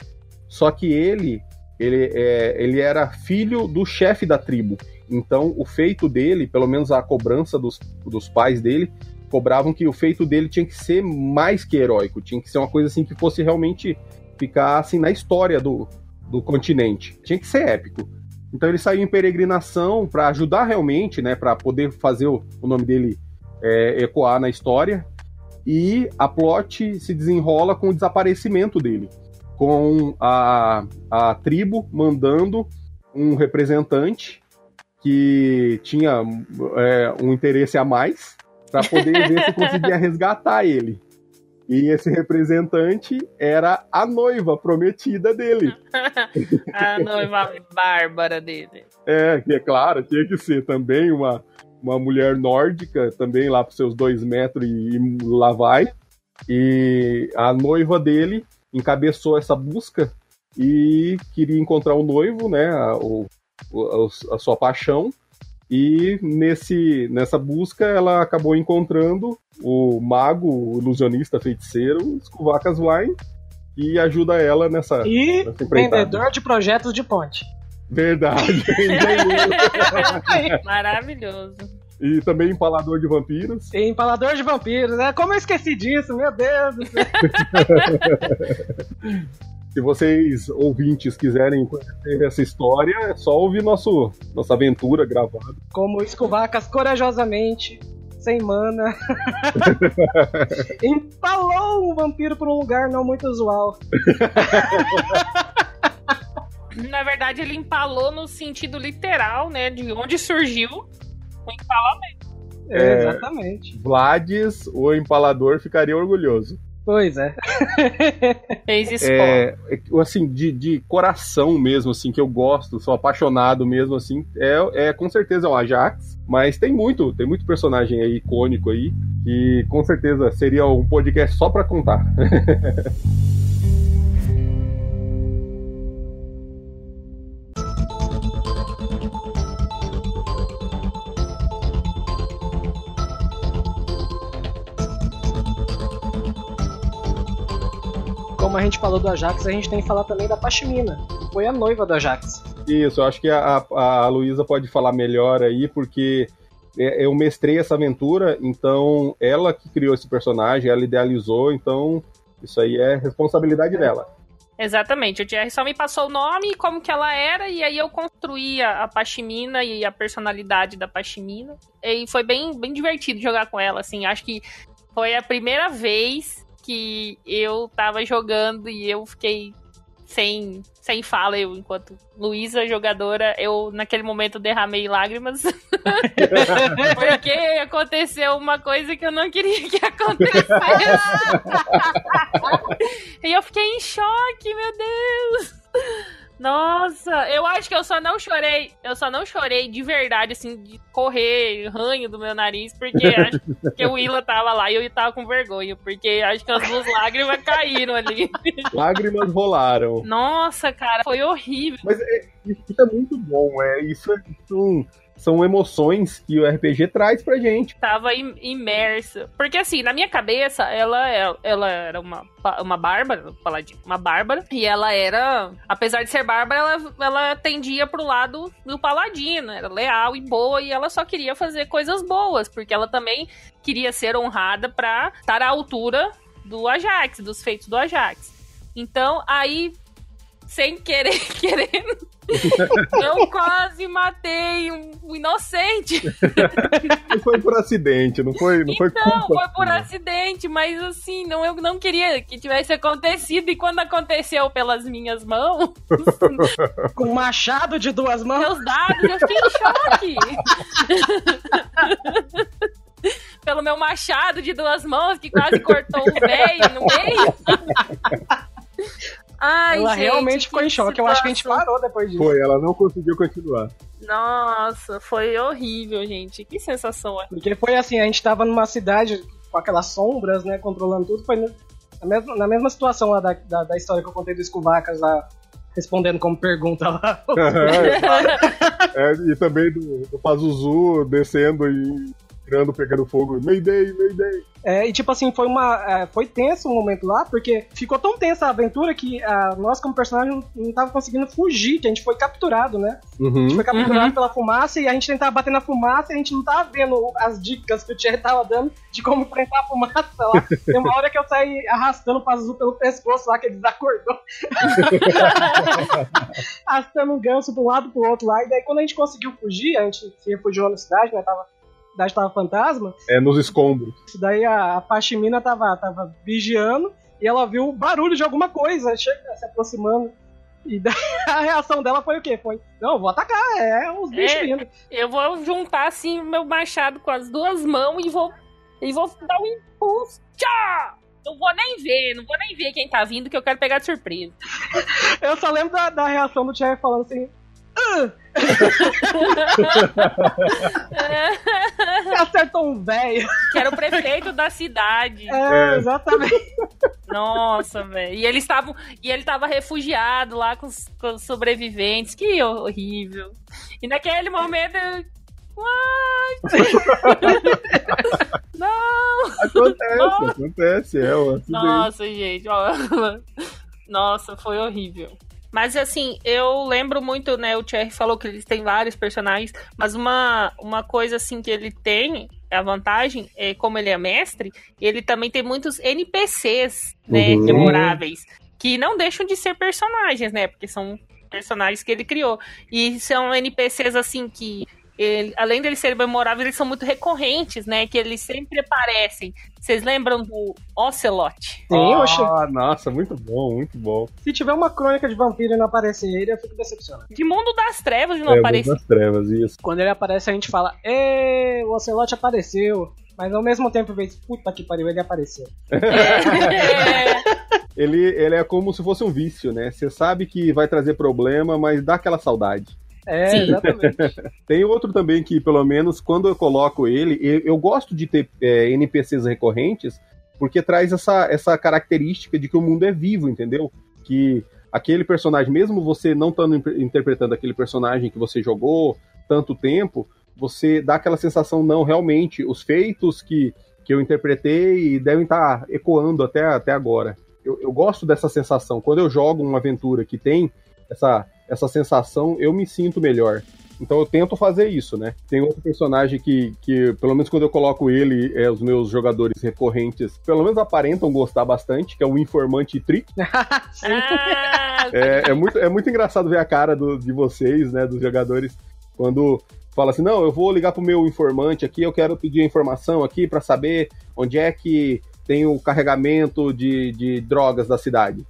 Só que ele, ele, é, ele era filho do chefe da tribo. Então, o feito dele, pelo menos a cobrança dos, dos pais dele, cobravam que o feito dele tinha que ser mais que heróico, tinha que ser uma coisa assim que fosse realmente ficar assim na história do, do continente. Tinha que ser épico. Então ele saiu em peregrinação para ajudar realmente, né, para poder fazer o, o nome dele é, ecoar na história. E a plot se desenrola com o desaparecimento dele, com a, a tribo mandando um representante que tinha é, um interesse a mais para poder ver se conseguia resgatar ele. E esse representante era a noiva prometida dele. a noiva bárbara dele. É, que é claro, tinha que ser também uma, uma mulher nórdica, também lá para seus dois metros e, e lá vai. E a noiva dele encabeçou essa busca e queria encontrar o noivo, né? A, o, a, a sua paixão. E nesse, nessa busca ela acabou encontrando o mago, o ilusionista feiticeiro, Skuvaka Wine, e ajuda ela nessa. E nessa vendedor de projetos de ponte. Verdade. Maravilhoso. E também empalador de vampiros. E empalador de vampiros, né? Como eu esqueci disso, meu Deus do céu. Se vocês, ouvintes, quiserem conhecer essa história, é só ouvir nosso, nossa aventura gravada. Como escovacas corajosamente, sem mana, empalou um vampiro por um lugar não muito usual. Na verdade, ele empalou no sentido literal, né? De onde surgiu o empalamento. É, exatamente. Vlades, o empalador, ficaria orgulhoso. Pois é. Fez escola. É, assim, de, de coração mesmo, assim, que eu gosto, sou apaixonado mesmo, assim, é, é com certeza o Ajax, mas tem muito, tem muito personagem aí icônico aí, que com certeza seria um podcast só pra contar. como a gente falou do Ajax, a gente tem que falar também da Pashmina, que foi a noiva do Ajax. Isso, eu acho que a, a Luísa pode falar melhor aí, porque é, eu mestrei essa aventura, então ela que criou esse personagem, ela idealizou, então isso aí é responsabilidade dela. Exatamente, o Jerry só me passou o nome e como que ela era, e aí eu construía a Pashmina e a personalidade da Pashmina. E foi bem, bem divertido jogar com ela, assim, acho que foi a primeira vez que eu tava jogando e eu fiquei sem, sem fala, eu, enquanto Luísa, jogadora, eu naquele momento derramei lágrimas. porque aconteceu uma coisa que eu não queria que acontecesse. e eu fiquei em choque, meu Deus! Nossa, eu acho que eu só não chorei. Eu só não chorei de verdade, assim, de correr ranho do meu nariz, porque acho que o Willa tava lá e eu tava com vergonha, porque acho que as duas lágrimas caíram ali. Lágrimas rolaram. Nossa, cara, foi horrível. Mas é, isso é muito bom, é isso, é, isso são emoções que o RPG traz pra gente. Tava imersa. Porque assim, na minha cabeça, ela, é, ela era uma, uma bárbara, uma bárbara, e ela era, apesar de ser bárbara, ela, ela tendia pro lado do paladino, era leal e boa, e ela só queria fazer coisas boas, porque ela também queria ser honrada pra estar à altura do Ajax, dos feitos do Ajax. Então, aí sem querer, querendo. Eu quase matei um inocente. Não foi por acidente, não foi, não foi então, culpa. foi por acidente, mas assim, não, eu não queria que tivesse acontecido. E quando aconteceu pelas minhas mãos. Com machado de duas mãos? Meus dados, eu fiquei em choque. Pelo meu machado de duas mãos que quase cortou o velho no meio. Ai, ela gente, realmente ficou em choque. Eu acho que a gente parou depois disso. Foi, ela não conseguiu continuar. Nossa, foi horrível, gente. Que sensação é? Porque foi assim, a gente tava numa cidade com aquelas sombras, né, controlando tudo. Foi na mesma, na mesma situação lá da, da, da história que eu contei do Escovacas lá, respondendo como pergunta lá. é, e também do, do Pazuzu descendo e tirando, pegando fogo. Mayday, Mayday. É, e tipo assim, foi uma. É, foi tenso o um momento lá, porque ficou tão tensa a aventura que a, nós, como personagem, não, tava conseguindo fugir, que a gente foi capturado, né? Uhum. A gente foi capturado uhum. pela fumaça e a gente tentava bater na fumaça e a gente não tava vendo as dicas que o Thierry tava dando de como enfrentar a fumaça lá. Tem uma hora que eu saí arrastando o azul pelo pescoço lá, que ele desacordou. arrastando um ganso de um lado pro outro lá. E daí, quando a gente conseguiu fugir, a gente se refugiou na cidade, né? Tava cidade tava fantasma. É, nos escombros. Isso daí a, a Pashmina tava, tava vigiando e ela viu barulho de alguma coisa chega, se aproximando. E daí a reação dela foi o quê? Foi, não, vou atacar, é os bichos é, vindo. Eu vou juntar assim meu machado com as duas mãos e vou, e vou dar um impulso. Tchau! Não vou nem ver, não vou nem ver quem tá vindo, que eu quero pegar de surpresa. eu só lembro da, da reação do Thierry falando assim, Acertou um velho. Que era o prefeito da cidade. É, exatamente. Nossa, velho. E ele estava e ele estava refugiado lá com os, com os, sobreviventes. Que horrível. E naquele momento eu... Não! Acontece, Nossa. acontece, é um Nossa, gente, ó. Nossa, foi horrível. Mas assim, eu lembro muito, né? O Thierry falou que eles têm vários personagens, mas uma, uma coisa assim que ele tem, a vantagem, é como ele é mestre, ele também tem muitos NPCs, né? Uhum. Memoráveis. Que não deixam de ser personagens, né? Porque são personagens que ele criou. E são NPCs assim que ele, além de eles serem memoráveis, eles são muito recorrentes, né? Que eles sempre aparecem. Vocês lembram do Ocelot? Sim, oh, Nossa, muito bom, muito bom. Se tiver uma crônica de vampiro e não aparecer ele, eu fico decepcionado. De Mundo das Trevas não é, aparece. Mundo das Trevas, isso. Quando ele aparece, a gente fala, Ê, o Ocelot apareceu. Mas ao mesmo tempo, vez, puta que pariu, ele apareceu. É. ele, ele é como se fosse um vício, né? Você sabe que vai trazer problema, mas dá aquela saudade. É, Sim. exatamente. Tem outro também que, pelo menos, quando eu coloco ele, eu, eu gosto de ter é, NPCs recorrentes, porque traz essa, essa característica de que o mundo é vivo, entendeu? Que aquele personagem, mesmo você não estando interpretando aquele personagem que você jogou tanto tempo, você dá aquela sensação, não, realmente, os feitos que, que eu interpretei devem estar ecoando até, até agora. Eu, eu gosto dessa sensação. Quando eu jogo uma aventura que tem essa essa sensação, eu me sinto melhor. Então eu tento fazer isso, né? Tem outro personagem que, que pelo menos quando eu coloco ele, é, os meus jogadores recorrentes, pelo menos aparentam gostar bastante, que é o informante Trick. é, é, muito, é muito engraçado ver a cara do, de vocês, né, dos jogadores, quando fala assim, não, eu vou ligar pro meu informante aqui, eu quero pedir informação aqui para saber onde é que tem o carregamento de, de drogas da cidade.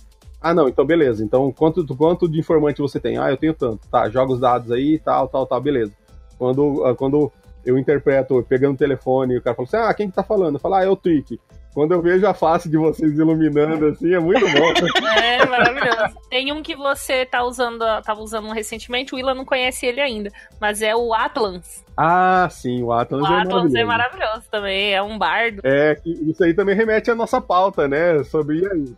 Ah, não, então beleza. Então, quanto, quanto de informante você tem? Ah, eu tenho tanto. Tá, joga os dados aí, tal, tal, tal, beleza. Quando, ah, quando eu interpreto, pegando o telefone, e o cara fala assim, ah, quem que tá falando? Eu falo, ah, é o Trick. Quando eu vejo a face de vocês iluminando assim, é muito bom. É maravilhoso. Tem um que você tá usando, tava usando recentemente, o Willa não conhece ele ainda, mas é o Atlans. Ah, sim, o Atlas, O é Atlans maravilhoso. é maravilhoso também, é um bardo. É, isso aí também remete à nossa pauta, né? Sobre aí.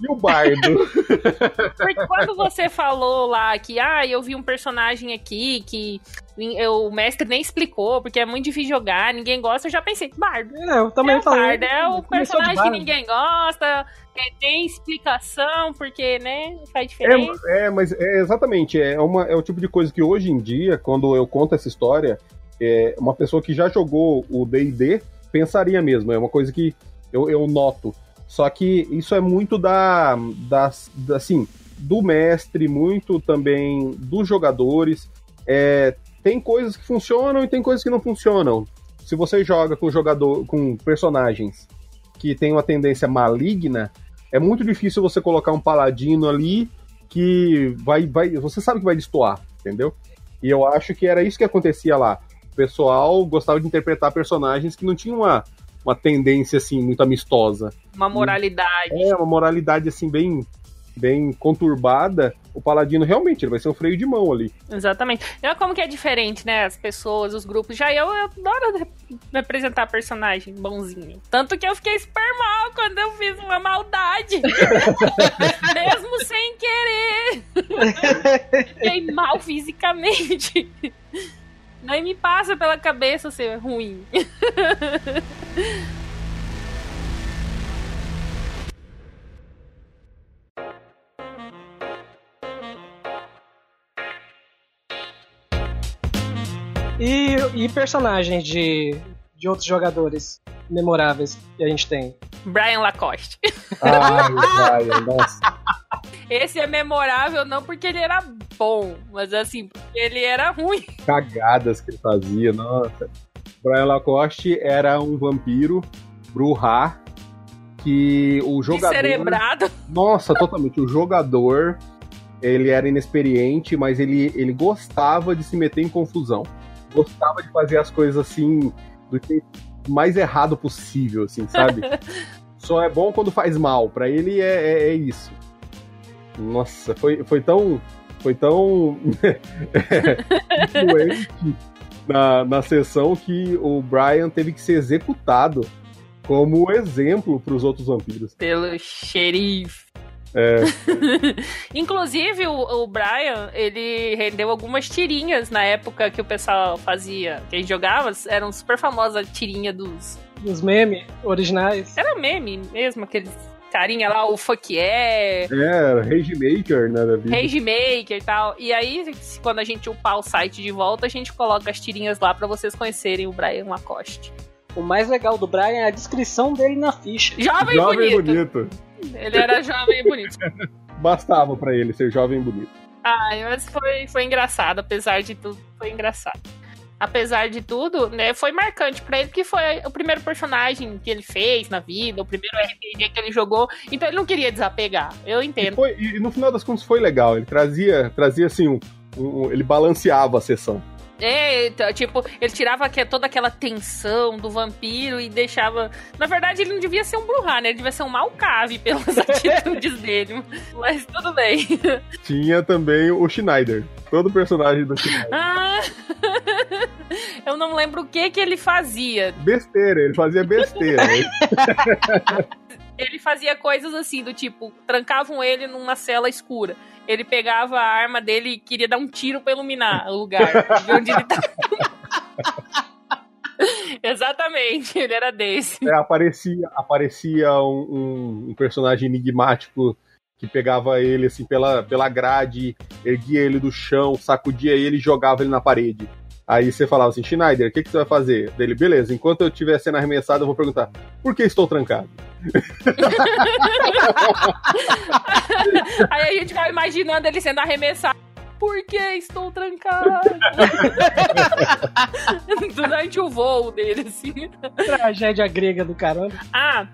E o bardo? Porque quando você falou lá que, ah, eu vi um personagem aqui que eu- o mestre nem explicou, porque é muito difícil jogar, ninguém gosta, eu já pensei, bardo. É, eu também é o falei. bardo, é o personagem que ninguém gosta, que tem explicação, porque, né, faz diferença. É, é, mas é exatamente, é, uma, é o tipo de coisa que hoje em dia, quando eu conto essa história, é, uma pessoa que já jogou o D&D pensaria mesmo, é uma coisa que eu, eu noto. Só que isso é muito da, das, da, assim, do mestre, muito também dos jogadores. É, tem coisas que funcionam e tem coisas que não funcionam. Se você joga com jogador, com personagens que têm uma tendência maligna, é muito difícil você colocar um paladino ali que vai, vai, você sabe que vai destoar, entendeu? E eu acho que era isso que acontecia lá. O pessoal gostava de interpretar personagens que não tinham uma, uma tendência assim muito amistosa. Uma moralidade. É uma moralidade assim bem bem conturbada. O paladino realmente ele vai ser um freio de mão ali. Exatamente. Olha como que é diferente, né? As pessoas, os grupos. Já eu, eu adoro rep- representar personagem bonzinho. Tanto que eu fiquei super mal quando eu fiz uma maldade. Mesmo sem querer. fiquei mal fisicamente. Nem me passa pela cabeça ser ruim. E, e personagens de, de outros jogadores memoráveis que a gente tem. Brian Lacoste. Ai, Brian, nossa. Esse é memorável não porque ele era bom, mas assim, porque ele era ruim. Cagadas que ele fazia, nossa. Brian Lacoste era um vampiro, Bruhá, que o jogador... Descerebrado. Nossa, totalmente. O jogador, ele era inexperiente, mas ele, ele gostava de se meter em confusão. Gostava de fazer as coisas assim, do jeito mais errado possível, assim, sabe? Só é bom quando faz mal. Pra ele é, é, é isso. Nossa, foi, foi tão. Foi tão. influente na, na sessão que o Brian teve que ser executado como exemplo pros outros vampiros. Pelo xerife. É. Inclusive, o, o Brian, ele rendeu algumas tirinhas na época que o pessoal fazia, que a gente jogava, eram super famosas a tirinha dos. Dos memes originais. Era meme mesmo, aqueles carinha lá, o fuck é, É, Rage Maker, né, da vida. Rage Maker e tal. E aí, se- quando a gente upar o site de volta, a gente coloca as tirinhas lá pra vocês conhecerem o Brian Lacoste. O mais legal do Brian é a descrição dele na ficha. Jovem, Jovem e bonito. bonito. Ele era jovem e bonito. Bastava pra ele ser jovem e bonito. Ai, mas foi, foi engraçado, apesar de tudo, foi engraçado. Apesar de tudo, né, foi marcante pra ele, porque foi o primeiro personagem que ele fez na vida, o primeiro RPG que ele jogou, então ele não queria desapegar, eu E, entendo. foi- e no final das contas foi legal. Ele trazia, trazia assim, um, um- ele balanceava a sessão. É, tipo, ele tirava toda aquela tensão do vampiro e deixava... Na verdade, ele não devia ser um Bruhá, né, ele devia ser um Malcave pelas atitudes dele, mas tudo bem. Tinha também o Schneider. Todo personagem do Schneider. Ah, eu não lembro o que que ele fazia, Besteira, ele fazia besteira. Ele fazia coisas assim, do tipo, trancavam ele numa cela escura. Ele pegava a arma dele e queria dar um tiro pra iluminar o lugar de onde ele tava. Exatamente, ele era desse. É, aparecia aparecia um, um- personagem enigmático que pegava ele assim pela, pela grade, erguia ele do chão, sacudia ele e jogava ele na parede. Aí você falava assim, Schneider, o que, que você vai fazer? Dele, beleza, enquanto eu estiver sendo arremessado, eu vou perguntar, por que estou trancado? Aí a gente ficava imaginando ele sendo arremessado. Por que estou trancado? Durante o voo dele, assim. Tragédia grega do caramba. Ah,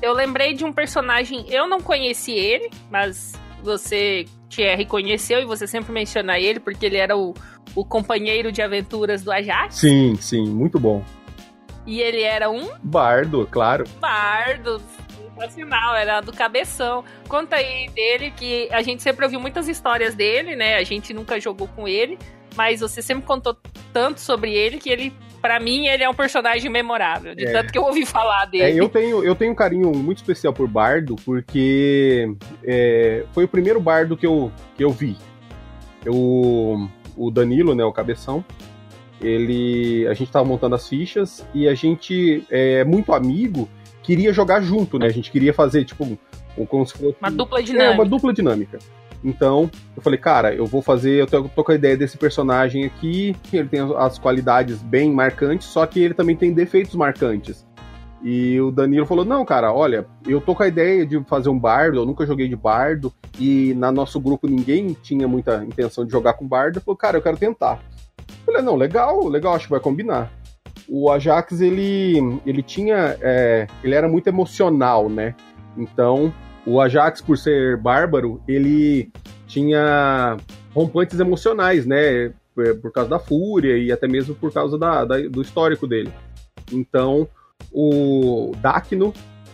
eu lembrei de um personagem, eu não conheci ele, mas você, Thierry, conheceu e você sempre menciona ele porque ele era o, o companheiro de aventuras do Ajax. Sim, sim, muito bom. E ele era um Bardo, claro. bardo. Sensacional, era do cabeção. Conta aí dele, que a gente sempre ouviu muitas histórias dele, né? A gente nunca jogou com ele, mas você sempre contou tanto sobre ele que ele, pra mim, ele é um personagem memorável. De É. tanto que eu ouvi falar É, dele. eu, tenho, eu tenho um carinho muito especial por Bardo, porque é, foi o primeiro Bardo que eu, que eu vi. Eu, o Danilo, né, o Cabeção, ele. A gente tava montando as fichas e a gente, é muito amigo, queria jogar junto, né? A gente queria fazer, tipo, um, como se fosse. Uma dupla É, dinâmica. uma dupla dinâmica. Então, eu falei, cara, eu vou fazer, eu tô, com a ideia desse personagem aqui, ele tem as qualidades bem marcantes, só que ele também tem defeitos marcantes. E o Danilo falou, não, cara, olha, eu tô com a ideia de fazer um bardo, eu nunca joguei de bardo, e na nosso grupo ninguém tinha muita intenção de jogar com bardo, ele falou, cara, eu quero tentar. Eu falei, não, legal, legal, acho que vai combinar. O Ajax, ele, ele tinha, é, ele era muito emocional, né? Então, o Ajax, por ser bárbaro, ele tinha rompantes emocionais, né? Por por causa da fúria e até mesmo por causa da, da- do histórico dele. Então, o Dacno,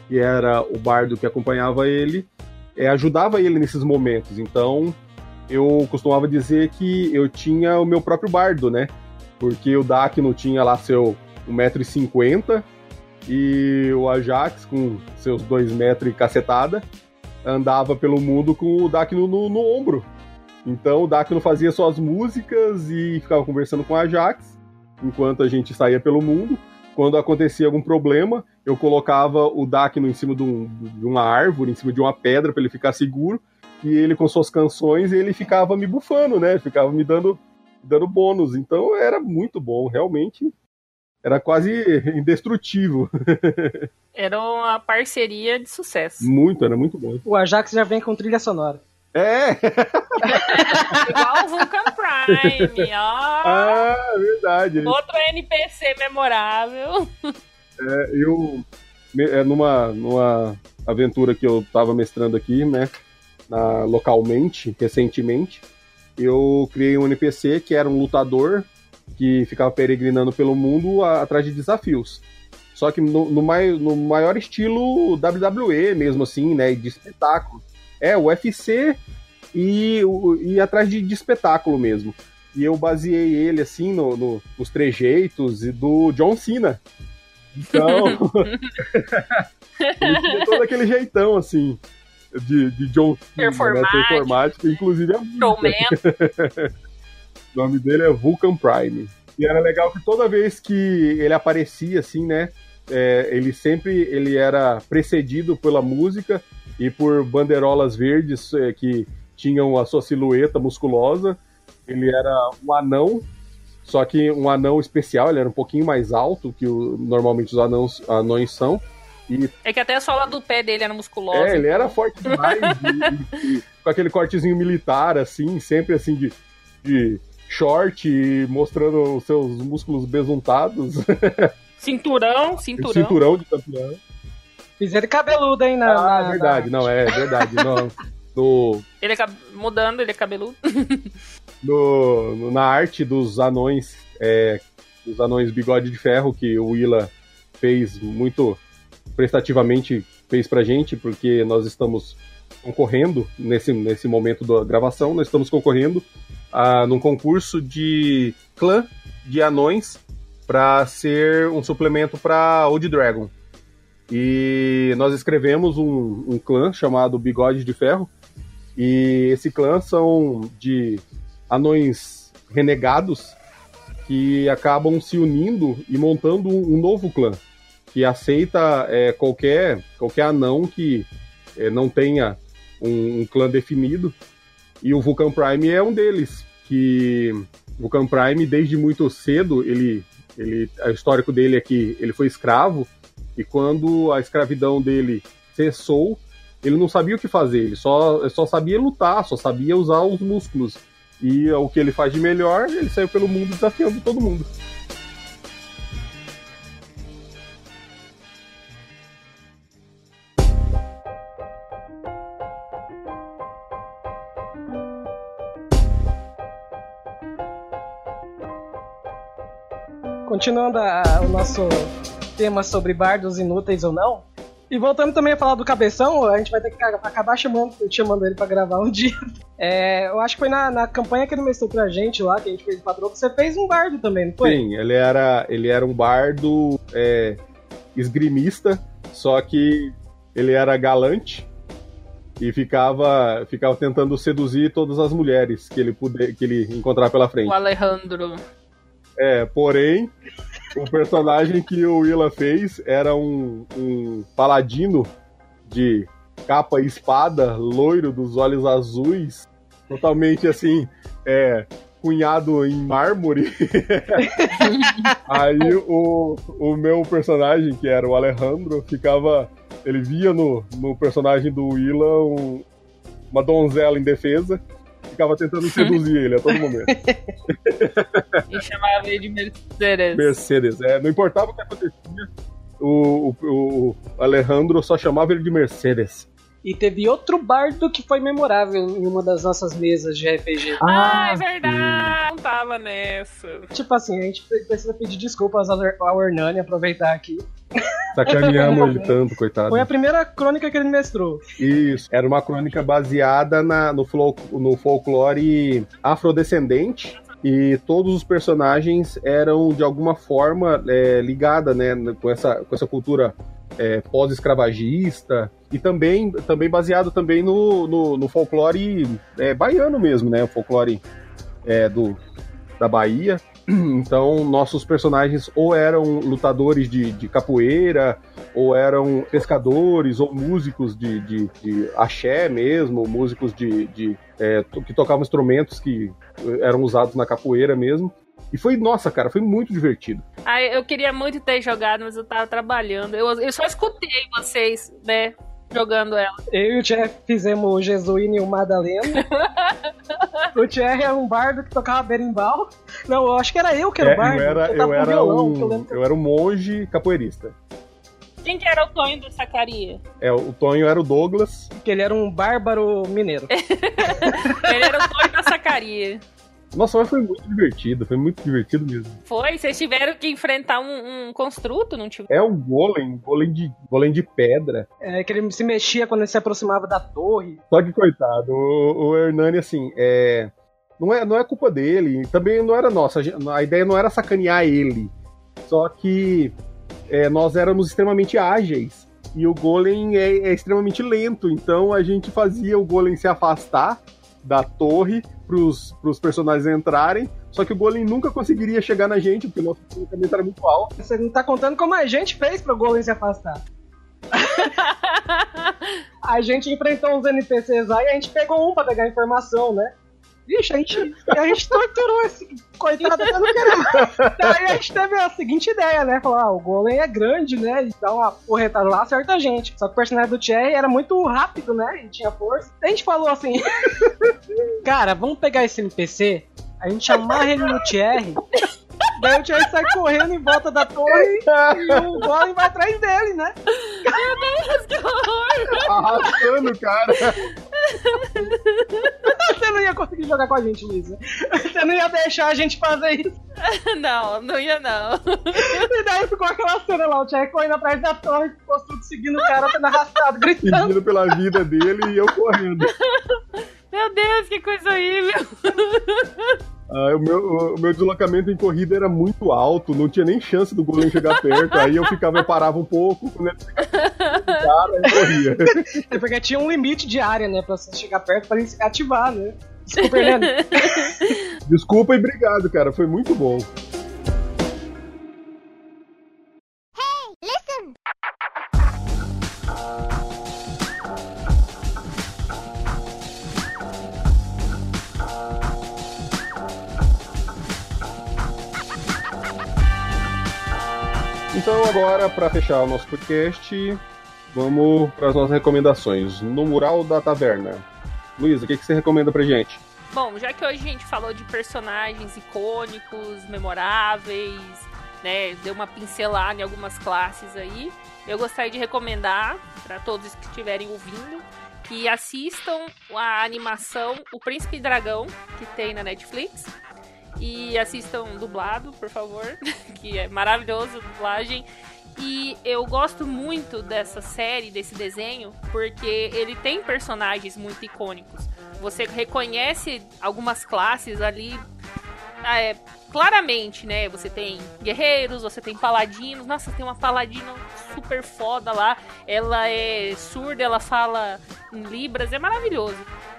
que era o bardo que acompanhava ele, é, ajudava ele nesses momentos. Então, eu costumava dizer que eu tinha o meu próprio bardo, né? Porque o Dacno tinha lá seu 1,50m e o Ajax, com seus 2 metros e cacetada, andava pelo mundo com o Dacno no, no ombro. Então o Dacno fazia suas músicas e ficava conversando com o Ajax, enquanto a gente saía pelo mundo. Quando acontecia algum problema, eu colocava o Dacno em cima de, um- de uma árvore, em cima de uma pedra, para ele ficar seguro, e ele com suas canções, ele ficava me bufando, né? Ficava me dando, dando bônus. Então era muito bom, realmente. Era quase indestrutível. Era uma parceria de sucesso. Muito, era muito bom. O Ajax já vem com trilha sonora. É! Igual o Vulcan Prime, ó. Ah, verdade. Outro NPC memorável. Eu, me- é, numa, numa aventura que eu tava mestrando aqui, né, na- localmente, recentemente, eu criei um NPC que era um lutador que ficava peregrinando pelo mundo a- atrás de desafios. Só que no, no, mai- no maior estilo WWE mesmo, assim, né, de espetáculo. É, o UFC e, o- e atrás de, de espetáculo mesmo. E eu baseei ele, assim, no, no- nos trejeitos e do John Cena. Então, ele tinha todo aquele jeitão, assim, de, de John Cena, né, performático, inclusive a música. O nome dele é Vulcan Prime. E era legal que toda vez que ele aparecia, assim, né? é, ele sempre ele era precedido pela música e por bandeirolas verdes é, que tinham a sua silhueta musculosa. Ele era um anão, só que um anão especial, ele era um pouquinho mais alto que o- normalmente os anãos, anões são. É que até a sola do pé dele era musculosa. É, ele era forte demais, e- e- e com aquele cortezinho militar, assim, sempre assim de, de short, e mostrando os seus músculos besuntados, Cinturão, cinturão. cinturão de campeão. Fizeram cabeludo, hein? Na, Ah, na- verdade, na- não, é verdade. No, no, Ele é cab- mudando, ele é cabeludo. no- no- na arte dos anões, é, dos anões bigode de ferro, que o Willa fez muito prestativamente, fez pra gente, porque nós estamos concorrendo nesse, nesse momento da gravação, nós estamos concorrendo a, num concurso de clã de anões para ser um suplemento para Old Dragon. E nós escrevemos um, um clã chamado Bigode de Ferro. E esse clã são de anões renegados que acabam se unindo e montando um, um novo clã que aceita é, qualquer, qualquer anão que é, não tenha um, um clã definido. E o Vulcan Prime é um deles. Que o Vulcan Prime, desde muito cedo, ele, ele, o histórico dele é que ele foi escravo e quando a escravidão dele cessou, ele não sabia o que fazer, ele só, só sabia lutar, só sabia usar os músculos. E o que ele faz de melhor, ele saiu pelo mundo desafiando todo mundo. Continuando a- o nosso tema sobre bardos inúteis ou não. E voltando também a falar do Cabeção, a gente vai ter que acabar chamando, chamando ele pra gravar um dia. É, eu acho que foi na, na campanha que ele mestrou pra gente lá, que a gente fez o patrão, que você fez um bardo também, não foi? Sim, ele era, ele era um bardo é, esgrimista, só que ele era galante e ficava, ficava tentando seduzir todas as mulheres que ele puder, que ele encontrar pela frente. O Alejandro. É, porém, o personagem que o Willa fez era um, um paladino de capa e espada, loiro, dos olhos azuis, totalmente assim, é, cunhado em mármore. Aí o, o meu personagem, que era o Alejandro, ficava. Ele via no, no personagem do Willa um, uma donzela indefesa ficava tentando seduzir ele a todo momento. e chamava ele de Mercedes. Mercedes, é. Não importava o que acontecia, o, o, o Alejandro só chamava ele de Mercedes. E teve outro bardo que foi memorável em uma das nossas mesas de RPG. Ah, é verdade! Não tava nessa. Tipo assim, a gente precisa pedir desculpas ao Hernani, aproveitar aqui. Sacaneamos ele tanto, coitado. Foi a primeira crônica que ele mestrou. Isso. Era uma crônica baseada na, no, no folclore afrodescendente e todos os personagens eram de alguma forma é, ligada né, com, essa, com essa cultura é, pós-escravagista e também, também baseado também no, no, no folclore é, baiano mesmo, né? O folclore é, do, da Bahia. Então, nossos personagens ou eram lutadores de, de capoeira, ou eram pescadores, ou músicos de, de, de axé mesmo, músicos de, de é, que tocavam instrumentos que eram usados na capoeira mesmo. E foi, nossa, cara, foi muito divertido. Ah, eu queria muito ter jogado, mas eu tava trabalhando. Eu, eu só escutei vocês, né? Jogando ela. Eu e o Thierry fizemos o Jesuíno e o Madalena. o Thierry era um bardo que tocava berimbau. Não, eu acho que era eu que era é, o bardo. Eu era, eu, era violão, um, eu, eu, era um monge capoeirista. Quem que era o Tonho da Sacaria? É, o Tonho era o Douglas. Que ele era um bárbaro mineiro. ele era o Tonho da Sacaria. Nossa, mas foi muito divertido, foi muito divertido mesmo. Foi, vocês tiveram que enfrentar um, um construto, não tiveram? É um golem, um golem de, golem de pedra. É, que ele se mexia quando ele se aproximava da torre. Só que, coitado, o, o Hernani, assim, é... Não é, não é culpa dele, também não era nossa, a ideia não era sacanear ele. Só que é, nós éramos extremamente ágeis e o golem é, é extremamente lento, então a gente fazia o golem se afastar da torre pros, pros personagens entrarem. Só que o Golem nunca conseguiria chegar na gente, porque o nosso deslocamento era muito alto. Você não tá contando como a gente fez pro Golem se afastar. a gente enfrentou uns NPCs lá e a gente pegou um pra pegar informação, né? Vixe, a gente, a gente torturou esse coitado querer mais. Daí a gente teve a seguinte ideia, né? Falar, ah, o Golem é grande, né? E dá uma porretada lá, acerta a gente. Só que o personagem do Thierry era muito rápido, né? E tinha força. A gente falou assim: Cara, vamos pegar esse NPC, a gente amarra ele no Thierry. Daí o Thierry sai correndo em volta da torre e o Golem vai atrás dele, né? Meu Deus, que horror! Arrastando, cara. Você não ia conseguir jogar com a gente, Luísa. Você não ia deixar a gente fazer isso. Não, não ia não. E daí ficou aquela cena lá, o Thierry correndo atrás da torre, ficou tudo seguindo o cara, sendo arrastado, gritando. Seguindo pela vida dele e eu correndo. Meu Deus, que coisa horrível! Ah, o, meu, o meu deslocamento em corrida era muito alto, não tinha nem chance do golem chegar perto. aí eu ficava, eu parava um pouco, quando ele cara, eu corria. É porque tinha um limite de área, né, pra você chegar perto pra ele ativar, né? Desculpa, Helena. Desculpa e obrigado, cara, foi muito bom. Então agora, para fechar o nosso podcast, vamos para as nossas recomendações. No mural da taverna. Luísa, o que, que você recomenda pra gente? Bom, já que hoje a gente falou de personagens icônicos, memoráveis, né, deu uma pincelada em algumas classes aí, eu gostaria de recomendar para todos que estiverem ouvindo que assistam a animação O Príncipe Dragão, que tem na Netflix. E assistam dublado, por favor, que é maravilhoso a dublagem. E eu gosto muito dessa série, desse desenho, porque ele tem personagens muito icônicos. Você reconhece algumas classes ali é, claramente, né? Você tem guerreiros, você tem paladinos. Nossa, tem uma paladina super foda lá. Ela é surda, ela fala em libras, é maravilhoso.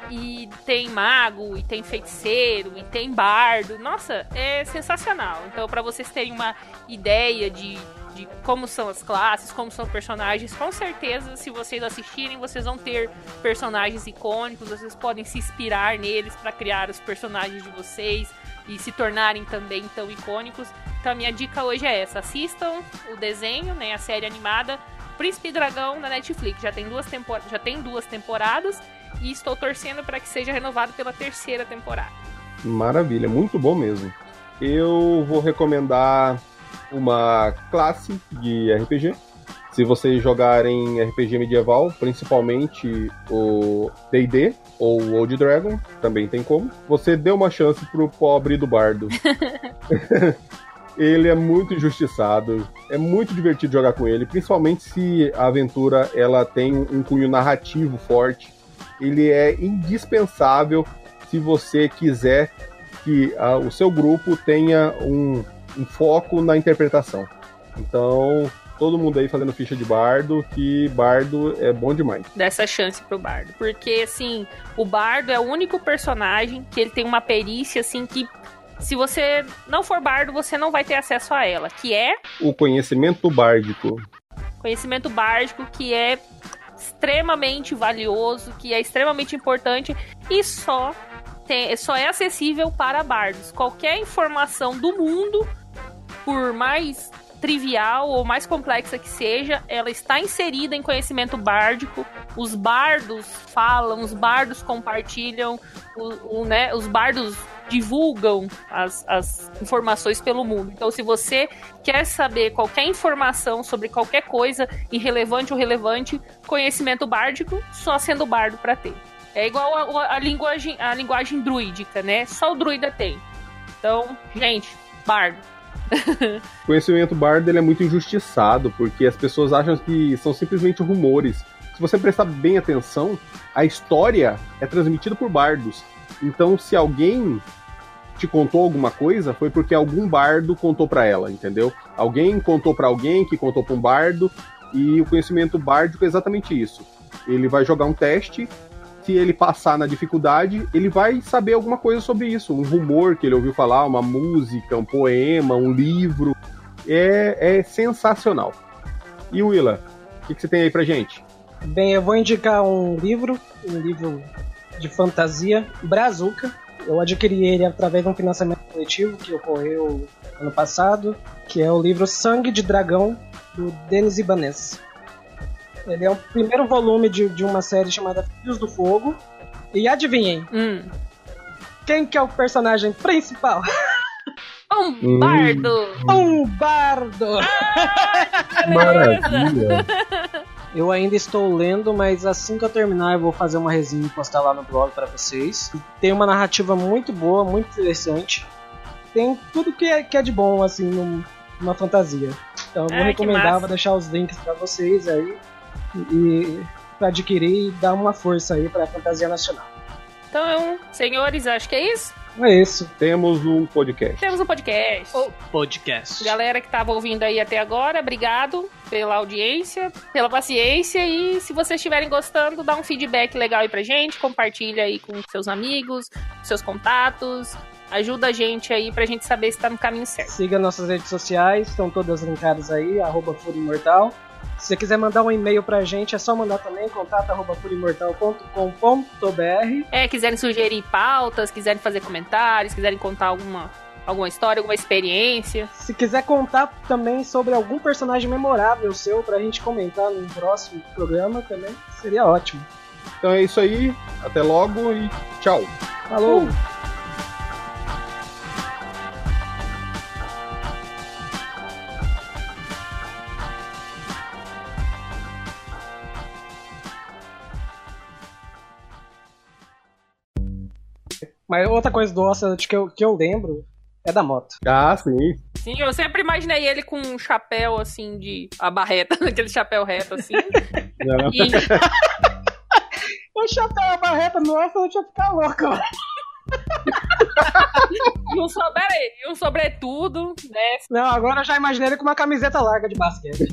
E tem mago, e tem feiticeiro, e tem bardo. Nossa, é sensacional. Então, para vocês terem uma ideia de de como são as classes, como são personagens. Com certeza, se vocês assistirem, vocês vão ter personagens icônicos, vocês podem se inspirar neles para criar os personagens de vocês e se tornarem também tão icônicos. Então a minha dica hoje é essa: assistam o desenho, né, a série animada Príncipe Dragão na Netflix. Já tem duas, tempor já tem duas temporadas e estou torcendo para que seja renovado pela terceira temporada. Maravilha, muito bom mesmo. Eu vou recomendar uma classe de RPG. Se vocês jogarem RPG medieval, principalmente o D&D ou o Old Dragon, também tem como. Você dê uma chance pro pobre do bardo. ele é muito injustiçado, é muito divertido jogar com ele, principalmente se a aventura ela tem um cunho narrativo forte. Ele é indispensável se você quiser que a, o seu grupo tenha um um foco na interpretação. Então, todo mundo aí fazendo ficha de bardo, que bardo é bom demais. Dessa chance pro bardo. Porque, assim, o bardo é o único personagem que ele tem uma perícia, assim, que se você não for bardo, você não vai ter acesso a ela, que é... O conhecimento bárdico. Conhecimento bárdico que é extremamente valioso, que é extremamente importante e só tem, só é acessível para bardos. Qualquer informação do mundo por mais trivial ou mais complexa que seja, ela está inserida em conhecimento bárdico. Os bardos falam, os bardos compartilham, o, o, né, os bardos divulgam as, as informações pelo mundo. Então, se você quer saber qualquer informação sobre qualquer coisa, irrelevante ou relevante, conhecimento bárdico, só sendo bardo para ter. É igual a, a, linguagem, a linguagem druídica, né? Só o druida tem. Então, gente, bardo o conhecimento bardo ele é muito injustiçado, porque as pessoas acham que são simplesmente rumores. Se você prestar bem atenção, a história é transmitida por bardos. Então, se alguém te contou alguma coisa, foi porque algum bardo contou para ela, entendeu? Alguém contou para alguém que contou para um bardo, e o conhecimento bárdico é exatamente isso. Ele vai jogar um teste se ele passar na dificuldade, ele vai saber alguma coisa sobre isso. Um rumor que ele ouviu falar, uma música, um poema, um livro. É, é sensacional. E Willa, o que, que você tem aí pra gente? Bem, eu vou indicar um livro, um livro de fantasia, Brazuca. Eu adquiri ele através de um financiamento coletivo que ocorreu ano passado, que é o livro Sangue de Dragão, do Denis Ibanez. Ele é o primeiro volume de, de uma série chamada Filhos do Fogo. E adivinhem? Hum. Quem que é o personagem principal? Um hum. bardo! Um bardo! Ah, Maravilha! Eu ainda estou lendo, mas assim que eu terminar eu vou fazer uma resenha e postar lá no blog para vocês. Tem uma narrativa muito boa, muito interessante. Tem tudo que é, que é de bom, assim, numa fantasia. Então eu vou Ai, recomendar, vou deixar os links para vocês aí e para adquirir e dar uma força aí para a fantasia nacional. Então, senhores, acho que é isso. É isso. Temos um podcast. Temos um podcast. O podcast. Galera que estava ouvindo aí até agora, obrigado pela audiência, pela paciência e se vocês estiverem gostando, dá um feedback legal aí pra gente, compartilha aí com seus amigos, seus contatos, ajuda a gente aí pra gente saber se tá no caminho certo. Siga nossas redes sociais, estão todas linkadas aí, arroba Imortal. Se você quiser mandar um e-mail pra gente, é só mandar também, contato.purimortal.com.br. É, quiserem sugerir pautas, quiserem fazer comentários, quiserem contar alguma, alguma história, alguma experiência. Se quiser contar também sobre algum personagem memorável seu pra gente comentar no próximo programa também, seria ótimo. Então é isso aí, até logo e tchau. Falou! Uh. Mas outra coisa do Ocelot que eu, que eu lembro É da moto. Ah, sim. Sim, eu sempre imaginei ele com um chapéu, assim, de... A barreta, aquele chapéu reto, assim. Não. e... O chapéu a barreta, nossa, eu tinha que ficar louco. mano. E um, sobre... e um sobretudo, né? Não, agora eu já imaginei ele com uma camiseta larga de basquete.